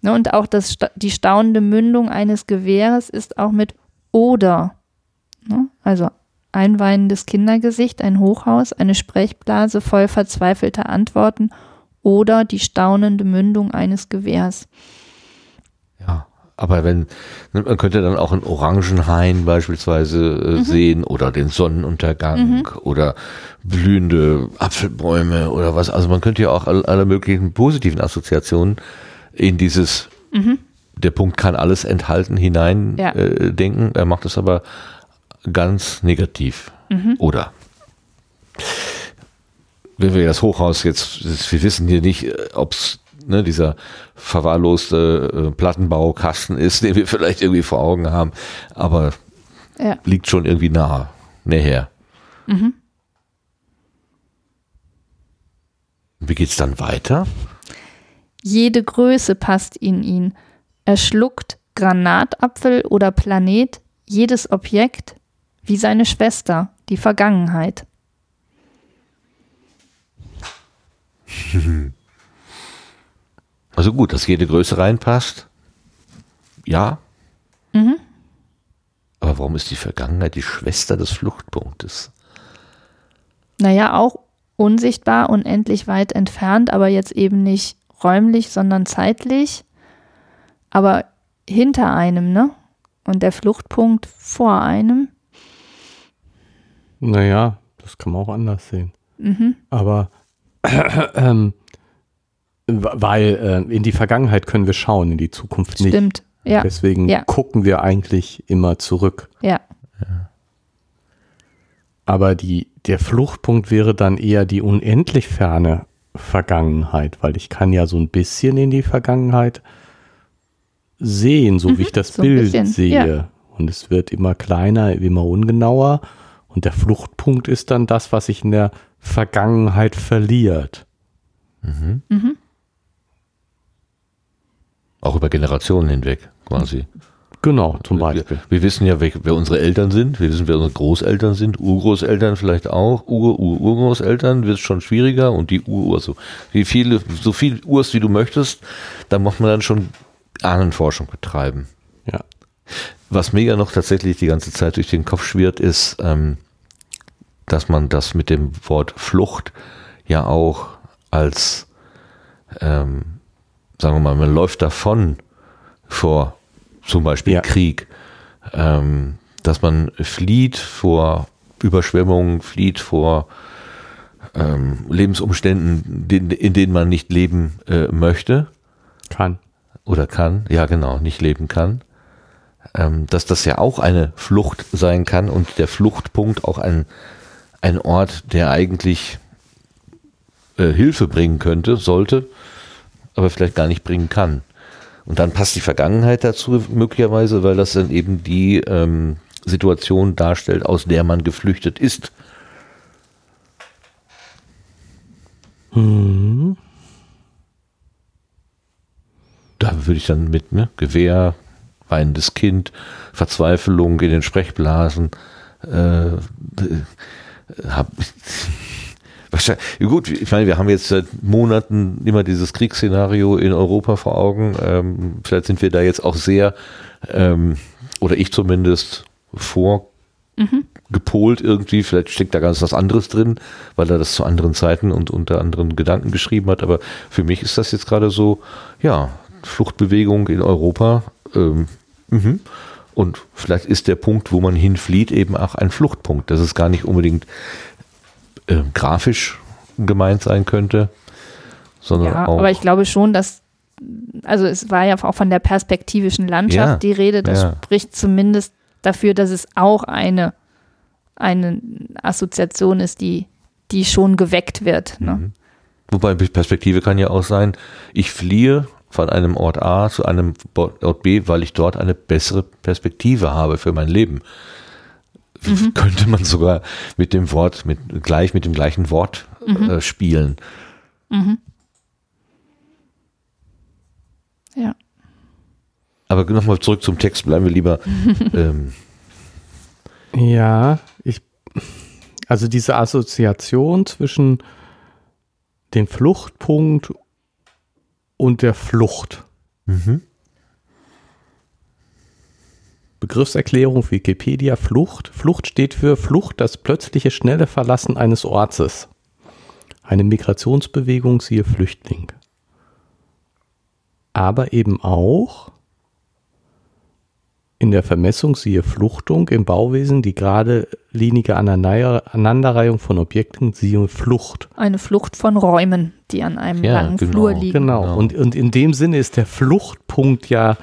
Ne, und auch das, die staunende Mündung eines Gewehres ist auch mit oder. Ne? Also ein weinendes Kindergesicht, ein Hochhaus, eine Sprechblase voll verzweifelter Antworten oder die staunende Mündung eines Gewehrs. Ja, aber wenn, ne, man könnte dann auch einen Orangenhain beispielsweise Mhm. äh, sehen oder den Sonnenuntergang oder blühende Apfelbäume oder was. Also man könnte ja auch alle, möglichen positiven Assoziationen in dieses, der Punkt kann alles enthalten, hinein Mhm. Ja. äh, denken. Er macht es aber ganz negativ. Mhm. Oder wenn wir das Hochhaus jetzt, wir wissen hier nicht, ob es ne, dieser verwahrloste äh, Plattenbaukasten ist, den wir vielleicht irgendwie vor Augen haben, aber Ja. liegt schon irgendwie nahe, näher. Wie geht's dann weiter? Jede Größe passt in ihn. Er schluckt Granatapfel oder Planet, jedes Objekt, wie seine Schwester, die Vergangenheit. Also gut, dass jede Größe reinpasst. Ja. Mhm. Aber warum ist die Vergangenheit die Schwester des Fluchtpunktes? Naja, auch unsichtbar, unendlich weit entfernt, aber jetzt eben nicht räumlich, sondern zeitlich. Aber hinter einem, ne? Und der Fluchtpunkt vor einem. Naja, das kann man auch anders sehen. Mhm. Aber ähm, weil äh, in die Vergangenheit können wir schauen, in die Zukunft nicht. Stimmt. Ja. Deswegen Ja. gucken wir eigentlich immer zurück. Ja. Aber die, der Fluchtpunkt wäre dann eher die unendlich ferne Vergangenheit, weil ich kann ja so ein bisschen in die Vergangenheit sehen, so wie ich das Mhm, so Bild sehe. ja. Und es wird immer kleiner, immer ungenauer. Und der Fluchtpunkt ist dann das, was sich in der Vergangenheit verliert. Auch über Generationen hinweg quasi. Genau, zum Wir, Beispiel. wir wissen ja, wer, wer unsere Eltern sind. Wir wissen, wer unsere Großeltern sind. Urgroßeltern vielleicht auch. Ur, Ur, Urgroßeltern wird es schon schwieriger. Und die Ur, also wie viele, so viel Urs wie du möchtest, da muss man dann schon Ahnenforschung betreiben. Ja. Was mir ja noch tatsächlich die ganze Zeit durch den Kopf schwirrt, ist, ähm, dass man das mit dem Wort Flucht ja auch als, ähm, sagen wir mal, man läuft davon vor zum Beispiel Ja. Krieg, ähm, dass man flieht vor Überschwemmungen, flieht vor ähm, Lebensumständen, den, in denen man nicht leben äh, möchte Kann. oder kann, ja genau, nicht leben kann, ähm, dass das ja auch eine Flucht sein kann und der Fluchtpunkt auch ein, ein Ort, der eigentlich äh, Hilfe bringen könnte, sollte, aber vielleicht gar nicht bringen kann. Und dann passt die Vergangenheit dazu möglicherweise, weil das dann eben die ähm, Situation darstellt, aus der man geflüchtet ist. Da würde ich dann mit ne, Gewehr, weinendes Kind, Verzweiflung in den Sprechblasen, äh, hab, wahrscheinlich, gut, ich meine, wir haben jetzt seit Monaten immer dieses Kriegsszenario in Europa vor Augen. Ähm, vielleicht sind wir da jetzt auch sehr, ähm, oder ich zumindest, vorgepolt irgendwie. Vielleicht steckt da ganz was anderes drin, weil er das zu anderen Zeiten und unter anderen Gedanken geschrieben hat. Aber für mich ist das jetzt gerade so, ja, Fluchtbewegung in Europa. Ähm, mhm. Und vielleicht ist der Punkt, wo man hinflieht, eben auch ein Fluchtpunkt. Dass es gar nicht unbedingt äh, grafisch gemeint sein könnte, sondern Ja, auch. aber ich glaube schon, dass, also es war ja auch von der perspektivischen Landschaft Ja, die Rede, das ja. spricht zumindest dafür, dass es auch eine, eine Assoziation ist, die, die schon geweckt wird. Ne? Mhm. Wobei Perspektive kann ja auch sein, ich fliehe von einem Ort A zu einem Ort B, weil ich dort eine bessere Perspektive habe für mein Leben. Mhm. Könnte man sogar mit dem Wort, mit, gleich mit dem gleichen Wort Mhm. äh, spielen. Ja. Aber nochmal zurück zum Text, bleiben wir lieber. ähm, Ja, ich, also diese Assoziation zwischen dem Fluchtpunkt und der Flucht. mhm. Begriffserklärung Wikipedia Flucht. Flucht steht für Flucht, das plötzliche schnelle Verlassen eines Ortes. Eine Migrationsbewegung, siehe Flüchtling. Aber eben auch in der Vermessung, siehe Fluchtung, im Bauwesen die geradelinige Aneinander- Aneinanderreihung von Objekten, siehe Flucht. Eine Flucht von Räumen, die an einem Ja, langen genau, Flur liegen. Genau. Genau. Und, und in dem Sinne ist der Fluchtpunkt ja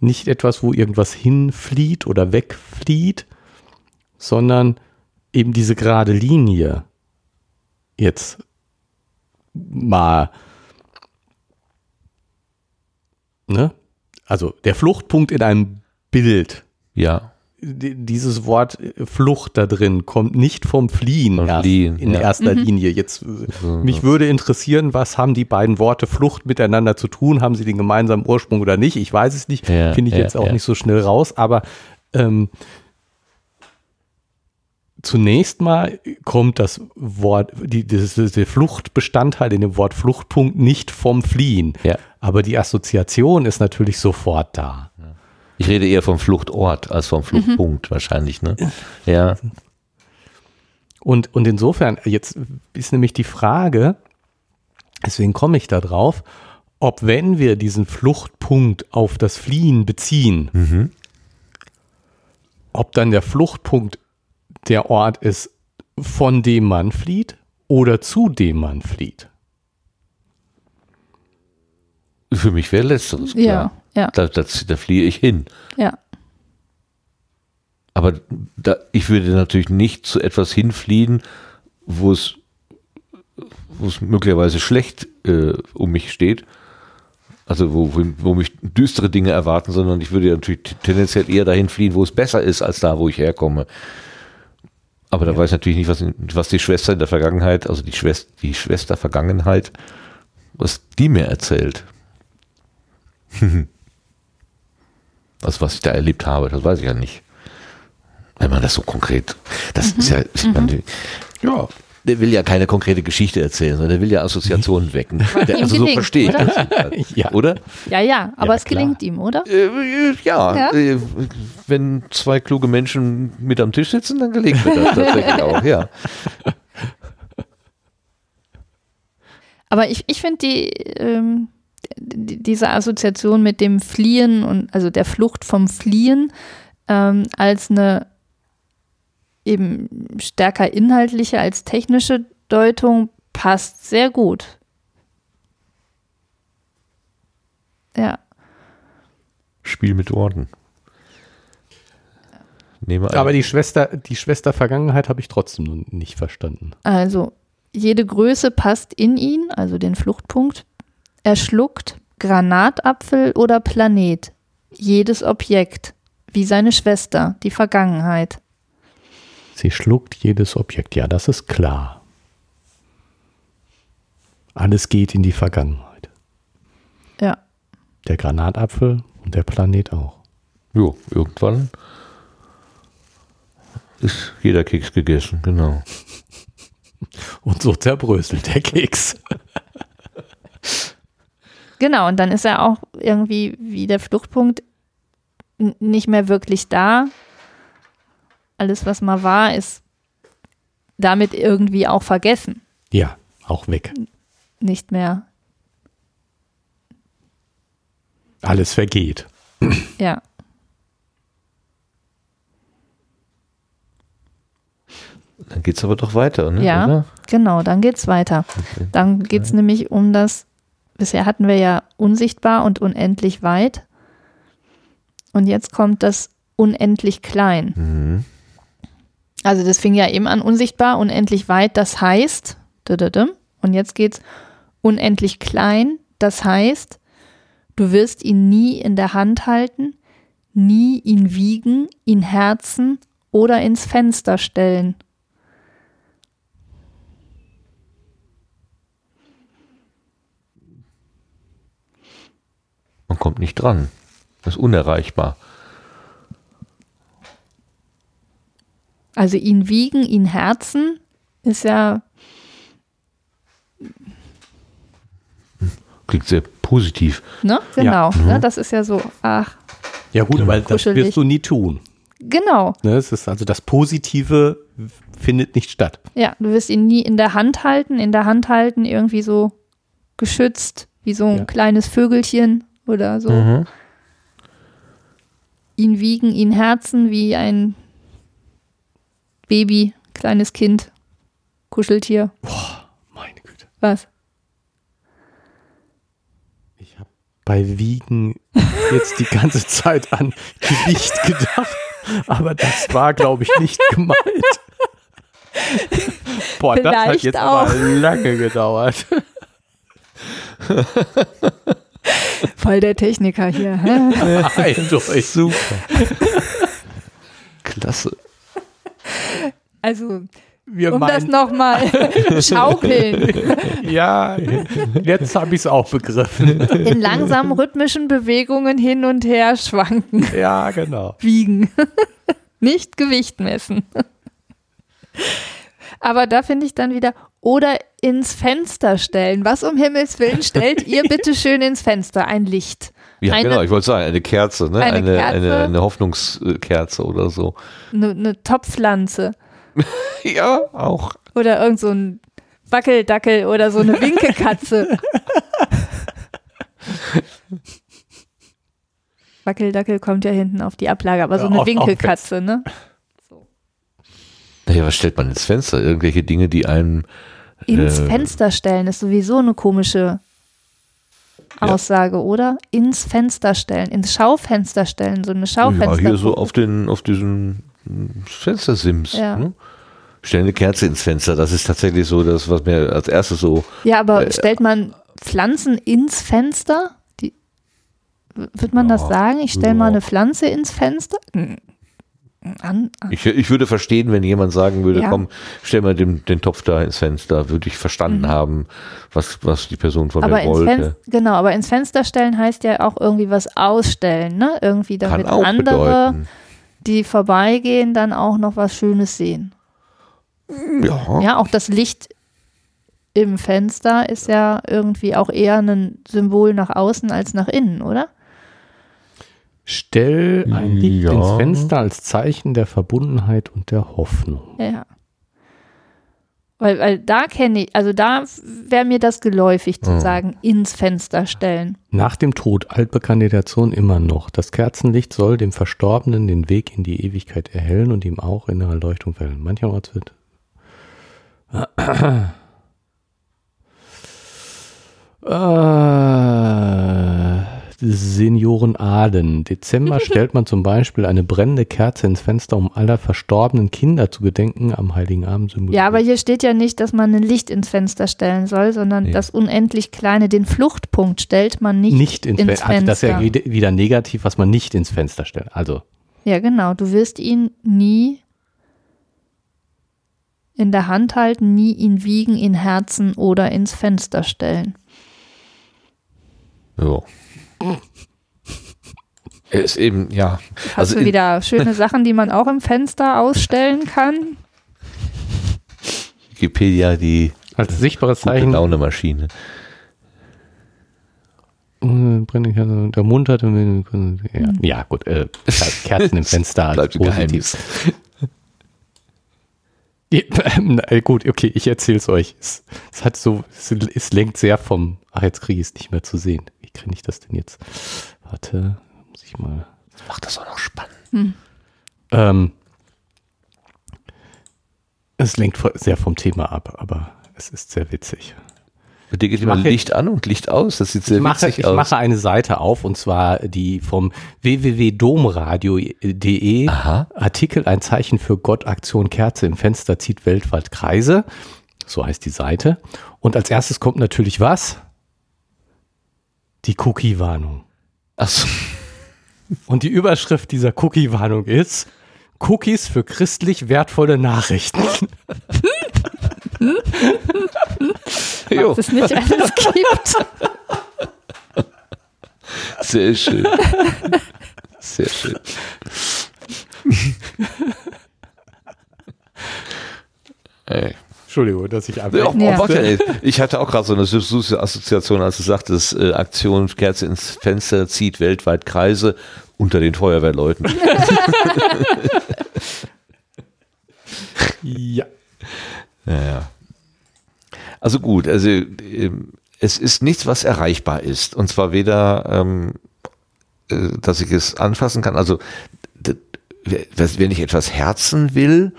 nicht etwas, wo irgendwas hinflieht oder wegflieht, sondern eben diese gerade Linie. Jetzt mal, ne? Also der Fluchtpunkt in einem Bild. Ja, Dieses Wort äh, Flucht da drin kommt nicht vom Fliehen, Vom erst, Fliehen, in ja. erster Linie. Jetzt äh, mich würde interessieren, was haben die beiden Worte Flucht miteinander zu tun? Haben sie den gemeinsamen Ursprung oder nicht? Ich weiß es nicht. Ja, Finde ich ja, jetzt auch ja. nicht so schnell raus. Aber ähm, zunächst mal kommt das Wort, die, das, das, der Fluchtbestandteil in dem Wort Fluchtpunkt nicht vom Fliehen. Ja. Aber die Assoziation ist natürlich sofort da. Ich rede eher vom Fluchtort als vom Fluchtpunkt wahrscheinlich, ne? Ja. Und, und insofern, jetzt ist nämlich die Frage, deswegen komme ich da drauf, ob wenn wir diesen Fluchtpunkt auf das Fliehen beziehen, ob dann der Fluchtpunkt der Ort ist, von dem man flieht oder zu dem man flieht. Für mich wäre letzteres klar. Ja, ja, Da, da, da fliehe ich hin. ja. Aber da, ich würde natürlich nicht zu etwas hinfliehen, wo es, wo es möglicherweise schlecht äh, um mich steht. Also wo, wo, wo mich düstere Dinge erwarten, sondern ich würde ja natürlich tendenziell eher dahin fliehen, wo es besser ist, als da, wo ich herkomme. Aber da weiß ich natürlich nicht, was, was die Schwester in der Vergangenheit, also die Schwester, die Schwester Vergangenheit, was die mir erzählt. was, was ich da erlebt habe, das weiß ich ja nicht. Wenn man das so konkret, das ist ja, ich meine, Ja. der will ja keine konkrete Geschichte erzählen, sondern der will ja Assoziationen wecken. Der, also so verstehe ich oder? das. Ja. Oder? Ja, ja, aber Ja, es klar. gelingt ihm, oder? Äh, ja, Ja? Äh, wenn zwei kluge Menschen mit am Tisch sitzen, dann gelingt mir das tatsächlich auch, ja. Aber ich, ich finde die, ähm, die, diese Assoziation mit dem Fliehen und also der Flucht vom Fliehen ähm, als eine eben stärker inhaltliche als technische Deutung passt sehr gut. Ja, Spiel mit Worten. Aber die Schwester, die Schwester Vergangenheit habe ich trotzdem noch nicht verstanden. also jede Größe passt in ihn, also den Fluchtpunkt. Er schluckt Granatapfel oder Planet, jedes Objekt, wie seine Schwester, die Vergangenheit. Sie schluckt jedes Objekt. Ja, das ist klar. Alles geht in die Vergangenheit. Ja. Der Granatapfel und der Planet auch. jo, irgendwann ist jeder Keks gegessen, genau. Und so zerbröselt der Keks. Genau, und dann ist er auch irgendwie wie der Fluchtpunkt nicht mehr wirklich da. Alles, was mal war, ist damit irgendwie auch vergessen. Ja, auch weg. Nicht mehr, Alles vergeht. ja. Dann geht's aber doch weiter, ne? Ja. Oder? Genau, dann geht's weiter. Dann geht's nämlich um das, bisher hatten wir ja unsichtbar und unendlich weit. Und jetzt kommt das unendlich klein. Mhm. Also das fing ja eben an unsichtbar, unendlich weit, das heißt, und jetzt geht's unendlich klein, das heißt, du wirst ihn nie in der Hand halten, nie ihn wiegen, ihn herzen oder ins Fenster stellen. Man kommt nicht dran. Das ist unerreichbar. Also ihn wiegen, ihn herzen, ist ja, Klingt sehr positiv. ne? Genau. Ne? Das ist ja so, ach, Ja gut, weil das wirst du nie tun. genau. Ne? Es ist also das Positive findet nicht statt. Ja, du wirst ihn nie in der Hand halten, in der Hand halten, irgendwie so geschützt, wie so ein Ja. kleines Vögelchen oder so. Mhm. Ihn wiegen, ihn herzen wie ein Baby, kleines Kind, Kuscheltier. Meine Güte. Was? Ich habe bei Wiegen jetzt die ganze Zeit an Gewicht gedacht, aber das war, glaube ich, nicht gemeint. Boah, das hat Vielleicht jetzt auch. aber lange gedauert. Voll der Techniker hier. Eindeutig. Super. Klasse. Also, Wir um das meinen, nochmal schaukeln. ja, jetzt habe ich es auch begriffen. In langsamen rhythmischen Bewegungen hin und her schwanken, Ja, genau. wiegen. Nicht Gewicht messen. Aber da finde ich dann wieder, oder ins Fenster stellen. Was um Himmels Willen stellt ihr bitte schön ins Fenster? Ein Licht. Ja, Eine- genau, ich wollte sagen, eine Kerze, ne? Eine Eine, eine, Kerze. eine, Hoffnungskerze oder so. Eine, eine Topfpflanze. Ja, auch. Oder irgend so ein Wackeldackel oder so eine Winkekatze. Wackeldackel kommt ja hinten auf die Ablage, aber so eine auf- auf Winkelkatze, ne? Naja, was stellt man ins Fenster? Irgendwelche Dinge, die einem. Ins Äh. Fenster stellen ist sowieso eine komische Ja. Aussage, oder? Ins Fenster stellen, ins Schaufenster stellen, so eine Ja, Schaufenster. hier so auf den, auf diesen hm, Fenstersims. Ja. Ne? Stell eine Kerze ins Fenster. Das ist tatsächlich so das, was mir als erstes so. Ja, aber Äh, stellt man Pflanzen ins Fenster? Die, w- wird man das Ja, sagen? Ich stelle ja. mal eine Pflanze ins Fenster? An, an. Ich, ich würde verstehen, wenn jemand sagen würde, Ja. komm, stell mal den, den Topf da ins Fenster, würde ich verstanden haben, was, was die Person von Mhm. Aber mir wollte. Fen genau, aber ins Fenster stellen heißt ja auch irgendwie was ausstellen, ne? Irgendwie damit andere, bedeuten. die vorbeigehen, dann auch noch was Schönes sehen. Ja. Ja, auch das Licht im Fenster ist ja irgendwie auch eher ein Symbol nach außen als nach innen, oder? Stell ein Licht Ja. ins Fenster als Zeichen der Verbundenheit und der Hoffnung. Ja. Weil, weil da kenne ich, also da wäre mir das geläufig zu Mhm. sagen, ins Fenster stellen. Nach dem Tod altbekannte Tradition immer noch. Das Kerzenlicht soll dem Verstorbenen den Weg in die Ewigkeit erhellen und ihm auch innere Leuchtung verleihen. Mancherorts wird äh, Senioren Ahlen. Dezember stellt man zum Beispiel eine brennende Kerze ins Fenster, um aller verstorbenen Kinder zu gedenken am Heiligen Abend. Ja, aber hier steht ja nicht, dass man ein Licht ins Fenster stellen soll, sondern Nee. das unendlich kleine, den Fluchtpunkt stellt man nicht, nicht ins, ins Fenster. Also das ist ja Fenster. wieder- wieder negativ, was man nicht ins Fenster stellt. Also Ja, genau. Du wirst ihn nie in der Hand halten, nie ihn wiegen, in Herzen oder ins Fenster stellen. Ja. Er ist eben, ja. Hast Also du wieder schöne Sachen, die man auch im Fenster ausstellen kann? Wikipedia die als sichtbares gute Zeichen Laune-Maschine. Äh, Kerze, der Mund hatte ja, ja gut, äh, Kerzen im Fenster Bleibt positiv. Ja, ähm, äh, gut, okay, ich erzähl's euch. Es, es hat so, es, es lenkt sehr vom, ach, jetzt kriege ich es nicht mehr zu sehen. Wie kriege ich das denn jetzt? Warte, muss ich mal. Macht das auch noch spannend. Ähm, es lenkt sehr vom Thema ab, aber es ist sehr witzig. Bei dir geht immer mache- Licht an und Licht aus. Das sieht sehr Ich mache, witzig ich aus. mache eine Seite auf und zwar die vom www.domradio.de Aha. Artikel Ein Zeichen für Gott Aktion Kerze im Fenster zieht weltweit Kreise. So heißt die Seite. Und als erstes kommt natürlich was? Die Cookie-Warnung. Achso. Und die Überschrift dieser Cookie-Warnung ist Cookies für christlich wertvolle Nachrichten. Was es nicht alles gibt. sehr schön. Sehr schön. Entschuldigung, dass ich einfach. Ja, oh, Ja. warte. Ich hatte auch gerade so eine süße Assoziation, als du sagtest, äh, Aktion Kerze ins Fenster zieht weltweit Kreise unter den Feuerwehrleuten. Ja. Ja, ja. Also gut, also ähm, es ist nichts, was erreichbar ist. Und zwar weder, ähm, äh, dass ich es anfassen kann. Also wenn ich etwas herzen will,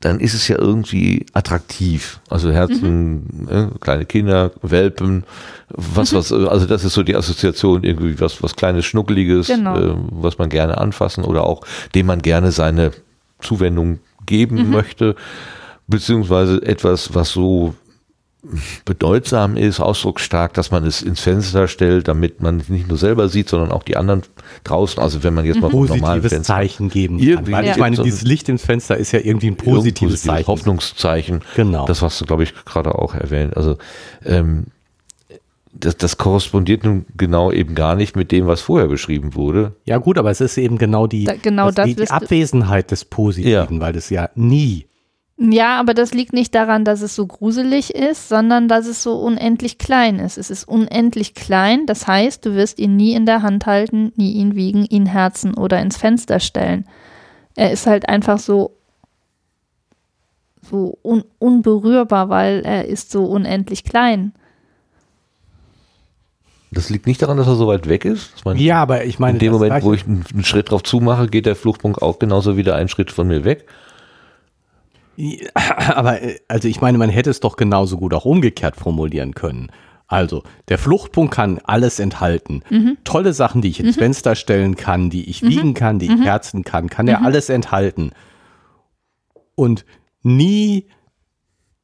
dann ist es ja irgendwie attraktiv. Also Herzen, äh, kleine Kinder, Welpen, was, was, äh, also das ist so die Assoziation, irgendwie was, was kleines, schnuckeliges, Genau. äh, was man gerne anfassen oder auch dem man gerne seine Zuwendung geben möchte, beziehungsweise etwas, was so bedeutsam ist, ausdrucksstark, dass man es ins Fenster stellt, damit man es nicht nur selber sieht, sondern auch die anderen draußen. Also wenn man jetzt mal vom normalen positives Fenster Zeichen geben Irgendwie kann. Weil ja. ich meine, so- dieses Licht ins Fenster ist ja irgendwie ein Irgendein positives Zeichen. Hoffnungszeichen. Genau. Das hast du, glaube ich, gerade auch erwähnt. Also ähm, das, das korrespondiert nun genau eben gar nicht mit dem, was vorher beschrieben wurde. Ja gut, aber es ist eben genau die, Da- genau das die, die du- Abwesenheit des Positiven, weil es ja nie Ja, aber das liegt nicht daran, dass es so gruselig ist, sondern dass es so unendlich klein ist. Es ist unendlich klein, das heißt, du wirst ihn nie in der Hand halten, nie ihn wiegen, ihn herzen oder ins Fenster stellen. Er ist halt einfach so so un unberührbar, weil er ist so unendlich klein. Das liegt nicht daran, dass er so weit weg ist. Meine, Ja, aber ich meine, in dem Moment, wo ich einen, einen Schritt drauf zumache, geht der Fluchtpunkt auch genauso wieder einen Schritt von mir weg. Aber äh, also ich meine, man hätte es doch genauso gut auch umgekehrt formulieren können. Also, der Fluchtpunkt kann alles enthalten. Tolle Sachen, die ich ins Fenster stellen kann, die ich wiegen kann, die ich herzen kann, kann er alles enthalten. Und nie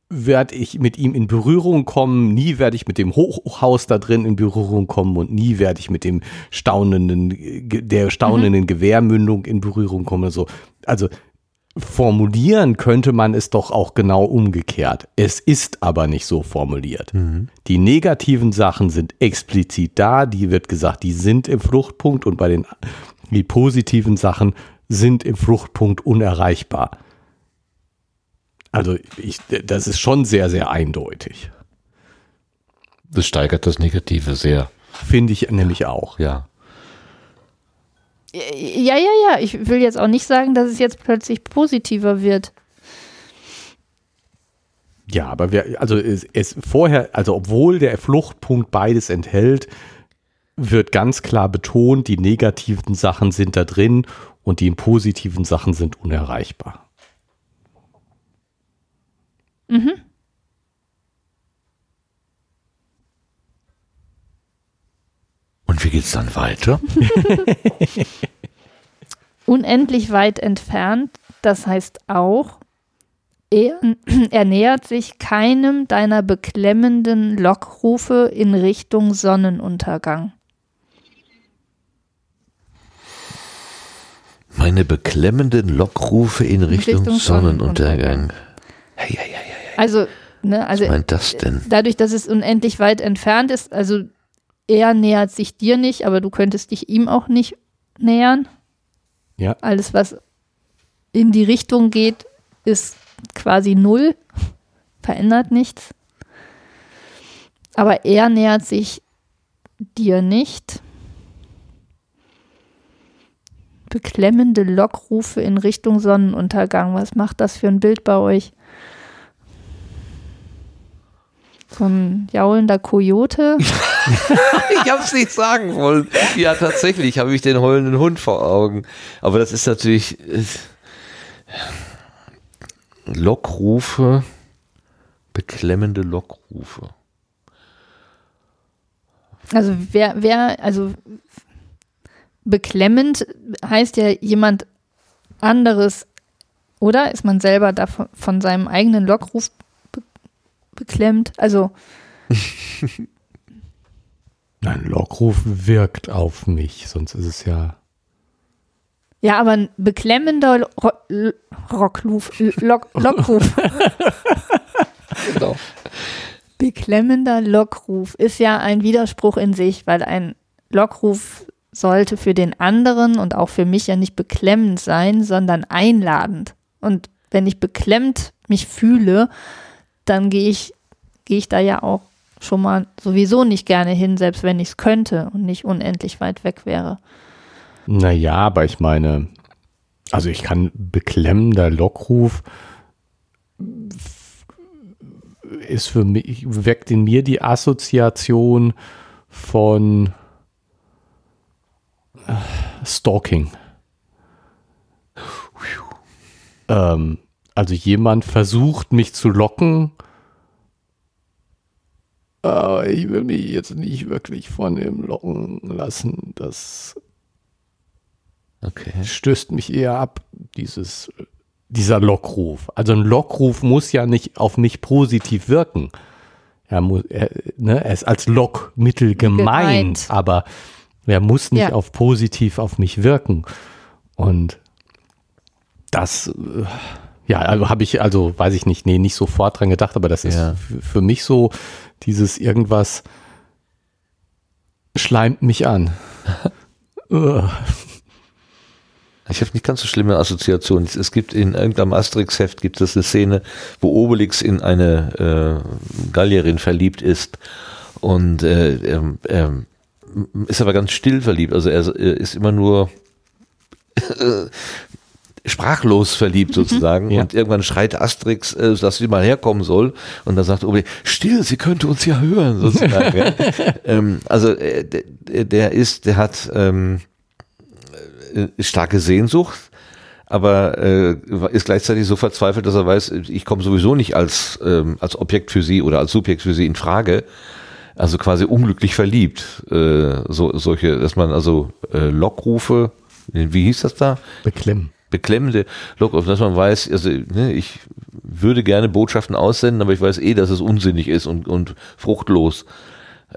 werde ich mit ihm in Berührung kommen, nie werde ich mit dem Hochhaus da drin in Berührung kommen und nie werde ich mit dem staunenden, der staunenden Gewehrmündung in Berührung kommen. oder So. Also formulieren könnte man es doch auch genau umgekehrt. Es ist aber nicht so formuliert. Die negativen Sachen sind explizit da, die wird gesagt, die sind im Fruchtpunkt und bei den die positiven Sachen sind im Fruchtpunkt unerreichbar. Also ich, das ist schon sehr, sehr eindeutig. Das steigert das Negative sehr. Finde ich nämlich auch. Ja. Ja, ja, ja. Ich will jetzt auch nicht sagen, dass es jetzt plötzlich positiver wird. Ja, aber wir, also es, es vorher, also obwohl der Fluchtpunkt beides enthält, wird ganz klar betont, die negativen Sachen sind da drin und die positiven Sachen sind unerreichbar. Und geht's dann weiter? Unendlich weit entfernt, das heißt auch, er, er nähert sich keinem deiner beklemmenden Lockrufe in Richtung Sonnenuntergang. Meine beklemmenden Lockrufe in Richtung, Richtung Sonnenuntergang. Hey, hey, hey, hey. Also, ne, also Was meint das denn? dadurch, dass es unendlich weit entfernt ist, also er nähert sich dir nicht, aber du könntest dich ihm auch nicht nähern. Ja. Alles, was in die Richtung geht, ist quasi null, verändert nichts. Aber er nähert sich dir nicht. Beklemmende Lockrufe in Richtung Sonnenuntergang. Was macht das für ein Bild bei euch? So ein jaulender Kojote? Ich hab's nicht sagen wollen. Ja, tatsächlich habe ich den heulenden Hund vor Augen. Aber das ist natürlich Lockrufe, beklemmende Lockrufe. Also wer, wer, also beklemmend heißt ja jemand anderes, oder? Ist man selber davon von seinem eigenen Lockruf beklemmt? Also Ein Lockruf wirkt auf mich, sonst ist es ja. ja, aber ein beklemmender Ro L- Rockruf, Lock Lockruf, Genau. beklemmender Lockruf ist ja ein Widerspruch in sich, weil ein Lockruf sollte für den anderen und auch für mich ja nicht beklemmend sein, sondern einladend. Und wenn ich beklemmt mich fühle, dann gehe ich, gehe ich da ja auch schon mal sowieso nicht gerne hin, selbst wenn ich es könnte und nicht unendlich weit weg wäre. Naja, aber ich meine, also ich kann beklemmender Lockruf ist für mich, weckt in mir die Assoziation von äh, Stalking. Ähm, also jemand versucht mich zu locken. Aber ich will mich jetzt nicht wirklich von ihm locken lassen. Das Okay. stößt mich eher ab, dieses, dieser Lockruf. Also ein Lockruf muss ja nicht auf mich positiv wirken. Er, muss, er, ne, er ist als Lockmittel gemeint, Gemeint. aber er muss nicht Ja. auf positiv auf mich wirken. Und das, äh, ja, also habe ich, also weiß ich nicht, nee, nicht sofort dran gedacht, aber das ist Ja. für mich so dieses irgendwas schleimt mich an. Ich habe nicht ganz so schlimme Assoziationen. Es gibt in irgendeinem Asterix-Heft gibt es eine Szene, wo Obelix in eine äh, Gallierin verliebt ist und äh, ähm, ähm, ist aber ganz still verliebt. Also er ist immer nur äh, sprachlos verliebt sozusagen. Ja. Und irgendwann schreit Asterix, äh, dass sie mal herkommen soll. Und dann sagt Obelix, still, sie könnte uns ja hören sozusagen. ja. ähm, also äh, der, der ist, der hat ähm, äh, starke Sehnsucht, aber äh, ist gleichzeitig so verzweifelt, dass er weiß, ich komme sowieso nicht als, ähm, als Objekt für sie oder als Subjekt für sie in Frage. Also quasi unglücklich verliebt. Äh, so, solche, dass man also äh, Lockrufe, wie hieß das da? Beklemmen. Beklemmende Lockrufe, dass man weiß, also ne, ich würde gerne Botschaften aussenden, aber ich weiß eh, dass es unsinnig ist und, und fruchtlos.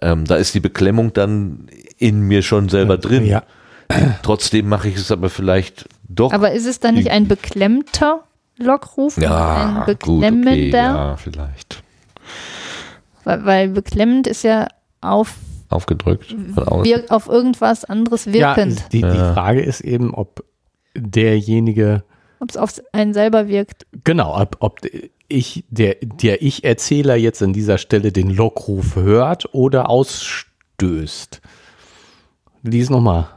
Ähm, da ist die Beklemmung dann in mir schon selber drin. Ja. Trotzdem mache ich es aber vielleicht doch. Aber ist es dann nicht ein beklemmter Lockruf? ja, ein gut, beklemmender? okay, ja, vielleicht. weil, weil beklemmend ist ja auf, Aufgedrückt von außen. wirk, auf irgendwas anderes Ja, wirkend. die, die Ja. Frage ist eben, ob derjenige, Ob es auf einen selber wirkt. genau, ob, ob ich, der, der Ich-Erzähler jetzt an dieser Stelle den Lockruf hört oder ausstößt. Lies nochmal.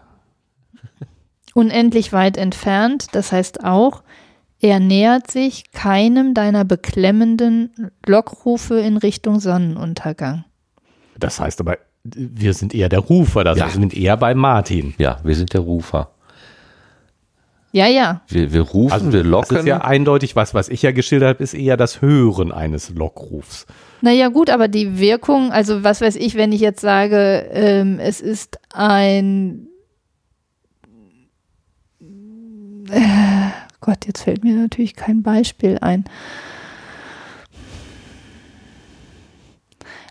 Unendlich weit entfernt, das heißt auch, er nähert sich keinem deiner beklemmenden Lockrufe in Richtung Sonnenuntergang. Das heißt aber, wir sind eher der Rufer, das Ja. heißt, wir sind eher bei Martin. Ja, wir sind der Rufer. Ja, ja. Wir, wir rufen, Also wir das locken. ist ja eindeutig was, was ich ja geschildert habe, ist eher das Hören eines Lockrufs. Naja, gut, aber die Wirkung, also was weiß ich, wenn ich jetzt sage, ähm, es ist ein. Äh, Gott, jetzt fällt mir natürlich kein Beispiel ein.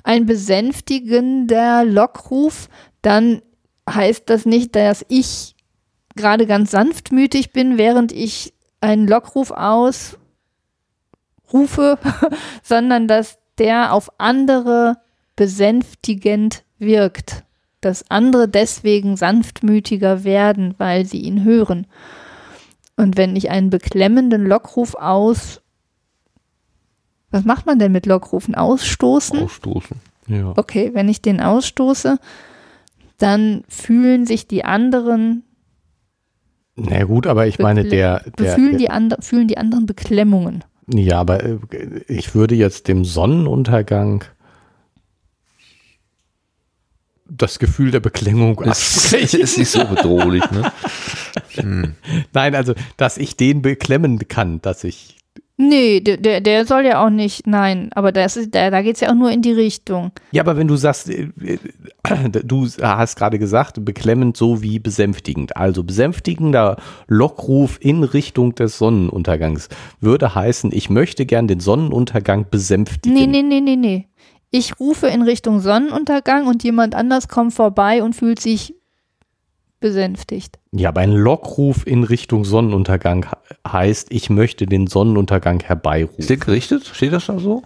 Ein besänftigender Lockruf, dann heißt das nicht, dass ich gerade ganz sanftmütig bin, während ich einen Lockruf ausrufe, sondern dass der auf andere besänftigend wirkt. Dass andere deswegen sanftmütiger werden, weil sie ihn hören. Und wenn ich einen beklemmenden Lockruf aus. Was macht man denn mit Lockrufen? Ausstoßen? Ausstoßen. Ja. Okay, wenn ich den ausstoße, dann fühlen sich die anderen, Na gut, aber ich meine, der, der, fühlen, die andre, fühlen die anderen Beklemmungen. ja, aber äh, ich würde jetzt dem Sonnenuntergang das Gefühl der Beklemmung Ist, absprechen. ist nicht so bedrohlich, ne? Nein, also, dass ich den beklemmen kann, dass ich Nee, der, der, der soll ja auch nicht, nein, aber das ist, da, da geht es ja auch nur in die Richtung. Ja, aber wenn du sagst, äh, äh, du hast gerade gesagt, beklemmend so wie besänftigend. Also besänftigender Lockruf in Richtung des Sonnenuntergangs würde heißen, ich möchte gern den Sonnenuntergang besänftigen. Nee, nee, nee, nee, nee. Ich rufe in Richtung Sonnenuntergang und jemand anders kommt vorbei und fühlt sich besänftigt. Ja, aber ein Lockruf in Richtung Sonnenuntergang he- heißt, ich möchte den Sonnenuntergang Ist herbeirufen. der gerichtet? Steht das da so?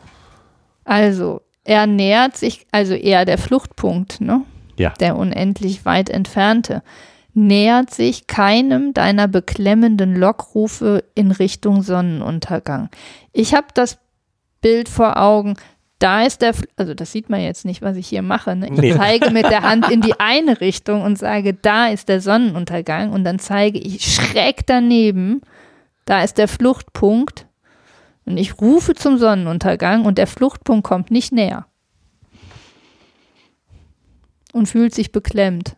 Also, er nähert sich, also eher der Fluchtpunkt, ne? Ja. Der unendlich weit entfernte, nähert sich keinem deiner beklemmenden Lockrufe in Richtung Sonnenuntergang. Ich habe das Bild vor Augen. Da ist der, also das sieht man jetzt nicht, was ich hier mache. Ne? Ich Nee. zeige mit der Hand in die eine Richtung und sage, da ist der Sonnenuntergang und dann zeige ich schräg daneben, da ist der Fluchtpunkt und ich rufe zum Sonnenuntergang und der Fluchtpunkt kommt nicht näher. Und fühlt sich beklemmt.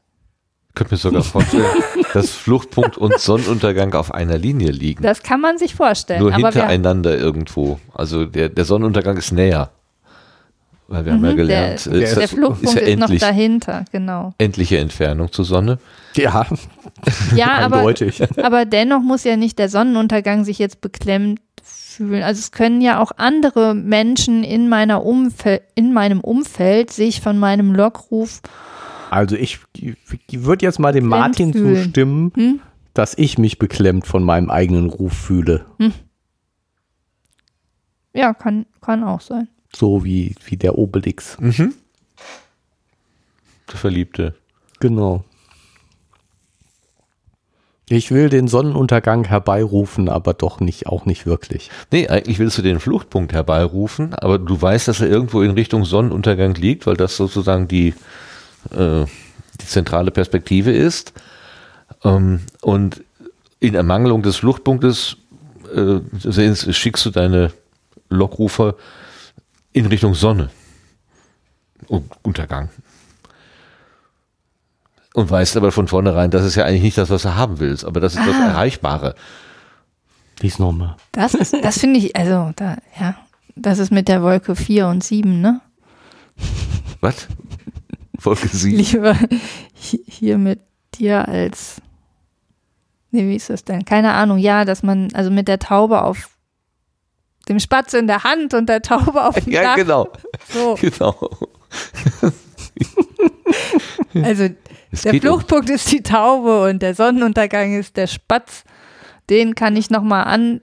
Ich könnte mir sogar vorstellen, dass Fluchtpunkt und Sonnenuntergang auf einer Linie liegen. Das kann man sich vorstellen. Nur hintereinander irgendwo. Also der, der Sonnenuntergang ist näher. Weil wir haben ja Mhm, gelernt, der, äh, der, das Fluchtpunkt ist ist, ja noch endlich, dahinter, genau. endliche Entfernung zur Sonne. Ja, Ja, aber, eindeutig. aber dennoch muss ja nicht der Sonnenuntergang sich jetzt beklemmt fühlen. Also es können ja auch andere Menschen in, meiner Umfel in meinem Umfeld sich von meinem Lockruf Also ich, ich würde jetzt mal dem Martin fühlen. zustimmen, Hm? dass ich mich beklemmt von meinem eigenen Ruf fühle. Ja, kann, kann auch sein. So wie, wie der Obelix. Mhm. Der Verliebte. Genau. Ich will den Sonnenuntergang herbeirufen, aber doch nicht, auch nicht wirklich. Nee, eigentlich willst du den Fluchtpunkt herbeirufen, aber du weißt, dass er irgendwo in Richtung Sonnenuntergang liegt, weil das sozusagen die, äh, die zentrale Perspektive ist. Ähm, und in Ermangelung des Fluchtpunktes äh, schickst du deine Lockrufer in Richtung Sonne. Und Untergang. Und weißt aber von vornherein, das ist ja eigentlich nicht das, was du haben willst, aber das ist das Ah. Erreichbare. Lies nochmal. Das ist, das finde ich, also da, ja, das ist mit der Wolke 4 und 7, ne? Was? Folge 7. Lieber hi- hier mit dir als, nee, wie ist das denn? Keine Ahnung, ja, dass man, also mit der Taube auf dem Spatz in der Hand und der Taube auf dem Ja, Dach. genau. So, Genau. also Es der geht um- Fluchtpunkt ist die Taube und der Sonnenuntergang ist der Spatz. Den kann ich nochmal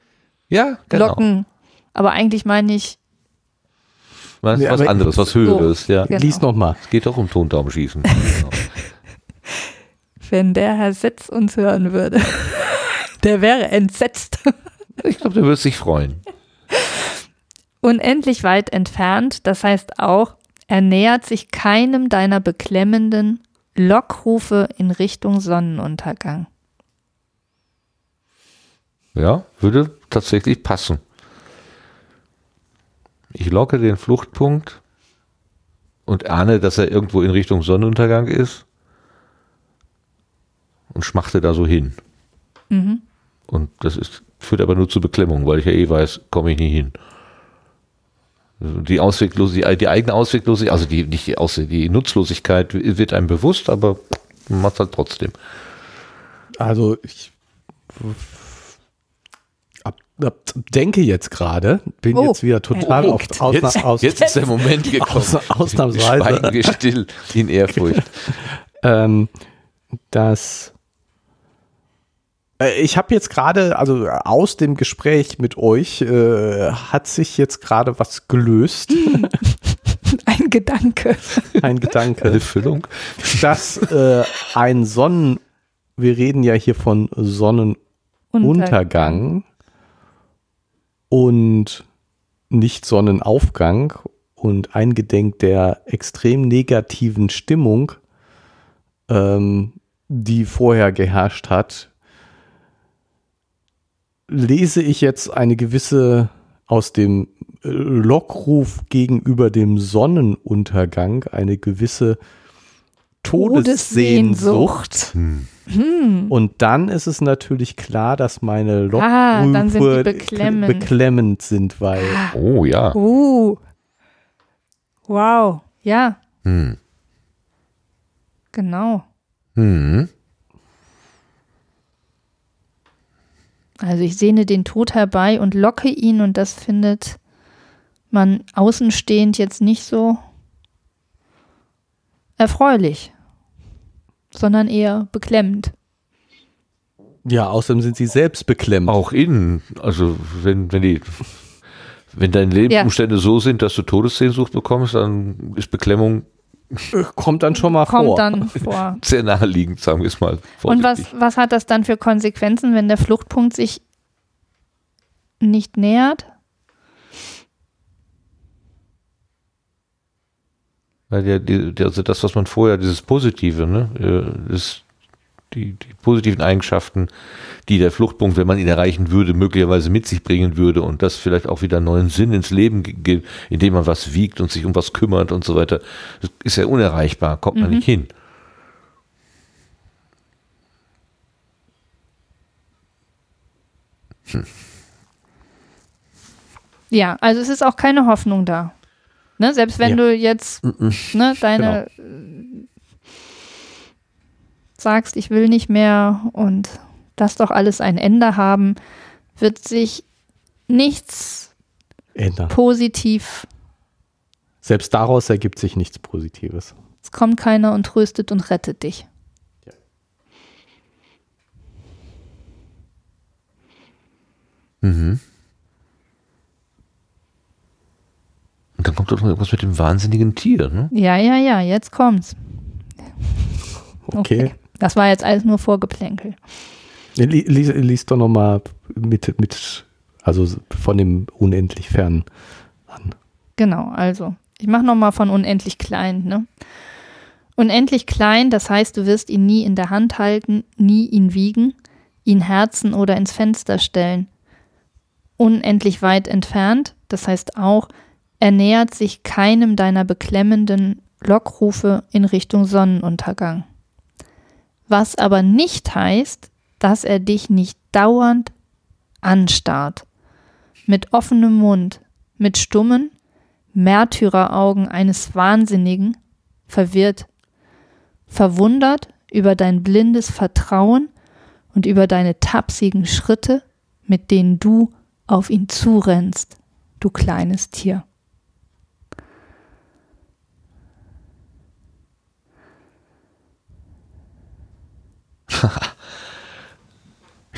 Ja, genau. anlocken. Aber eigentlich meine ich, Was, aber- anderes, was Höheres, ja. Genau. Lies nochmal. Es geht doch um Tontaubenschießen. Genau. wenn der Herr Setz uns hören würde, der wäre entsetzt. Ich glaube, der wird sich freuen. Unendlich weit entfernt, das heißt auch, er nähert sich keinem deiner beklemmenden Lockrufe in Richtung Sonnenuntergang. Ja, würde tatsächlich passen. Ich locke den Fluchtpunkt und ahne, dass er irgendwo in Richtung Sonnenuntergang ist und schmachte da so hin. Mhm. Und das ist, führt aber nur zu Beklemmung, weil ich ja eh weiß, komme ich nie hin. Die Ausweglosigkeit, die eigene Ausweglosigkeit, also die, nicht die, Ausweg, die Nutzlosigkeit wird einem bewusst, aber man macht halt trotzdem. Also ich ab, ab, denke jetzt gerade, bin Oh, jetzt wieder total auf, ausna, Jetzt, aus, jetzt ist der Moment gekommen. aus, ausnahmsweise, Schweigen wir still in Ehrfurcht. ähm, dass äh, ich habe jetzt gerade, also aus dem Gespräch mit euch, äh, hat sich jetzt gerade was gelöst, Ein Gedanke. ein Gedanke. Eine Füllung. dass äh, ein Sonnen, wir reden ja hier von Sonnenuntergang und nicht Sonnenaufgang und eingedenk der extrem negativen Stimmung, ähm, die vorher geherrscht hat, lese ich jetzt eine gewisse aus dem äh, Lockruf gegenüber dem Sonnenuntergang eine gewisse Todessehnsucht. Hm. Und dann ist es natürlich klar, dass meine Ah, sind Lockrufe beklemmend. beklemmend sind, weil Oh ja. Uh. Wow. Ja, Hm. genau. Hm. Also ich sehne den Tod herbei und locke ihn und das findet man außenstehend jetzt nicht so erfreulich, sondern eher beklemmend. ja, außerdem sind sie selbst beklemmt. Auch innen, also wenn, wenn die, wenn deine Lebensumstände so sind, dass du Todessehnsucht bekommst, dann ist Beklemmung Kommt dann schon mal Kommt vor. dann vor. sehr naheliegend, sagen wir es mal. Und was, was hat das dann für Konsequenzen, wenn der Fluchtpunkt sich nicht nähert? Weil ja, die, die, also das, was man vorher, dieses Positive, ne, äh, das, die, die positiven Eigenschaften, die der Fluchtpunkt, wenn man ihn erreichen würde, möglicherweise mit sich bringen würde und das vielleicht auch wieder neuen Sinn ins Leben gibt, indem man was wiegt und sich um was kümmert und so weiter, das ist ja unerreichbar, kommt man Mhm. nicht hin. Ja, also es ist auch keine Hoffnung da. Ne? Selbst wenn Ja. du jetzt ne, deine Genau. Sagst, ich will nicht mehr und das doch alles ein Ende haben, wird sich nichts Ändern. positiv, Selbst daraus ergibt sich nichts Positives. es kommt keiner und tröstet und rettet dich. Mhm. Und dann kommt doch noch irgendwas mit dem wahnsinnigen Tier, ne? Ja, ja, ja, jetzt kommt's. Okay. Das war jetzt alles nur Vorgeplänkel. Lies, lies doch nochmal mit, mit, also von dem unendlich fern an. Genau, also ich mache nochmal von unendlich klein. Ne? Unendlich klein, das heißt, du wirst ihn nie in der Hand halten, nie ihn wiegen, ihn herzen oder ins Fenster stellen. Unendlich weit entfernt, das heißt auch, er nähert sich keinem deiner beklemmenden Lockrufe in Richtung Sonnenuntergang. Was aber nicht heißt, dass er dich nicht dauernd anstarrt. Mit offenem Mund, mit stummen, Märtyreraugen eines Wahnsinnigen, verwirrt, verwundert über dein blindes Vertrauen und über deine tapsigen Schritte, mit denen du auf ihn zurennst, du kleines Tier.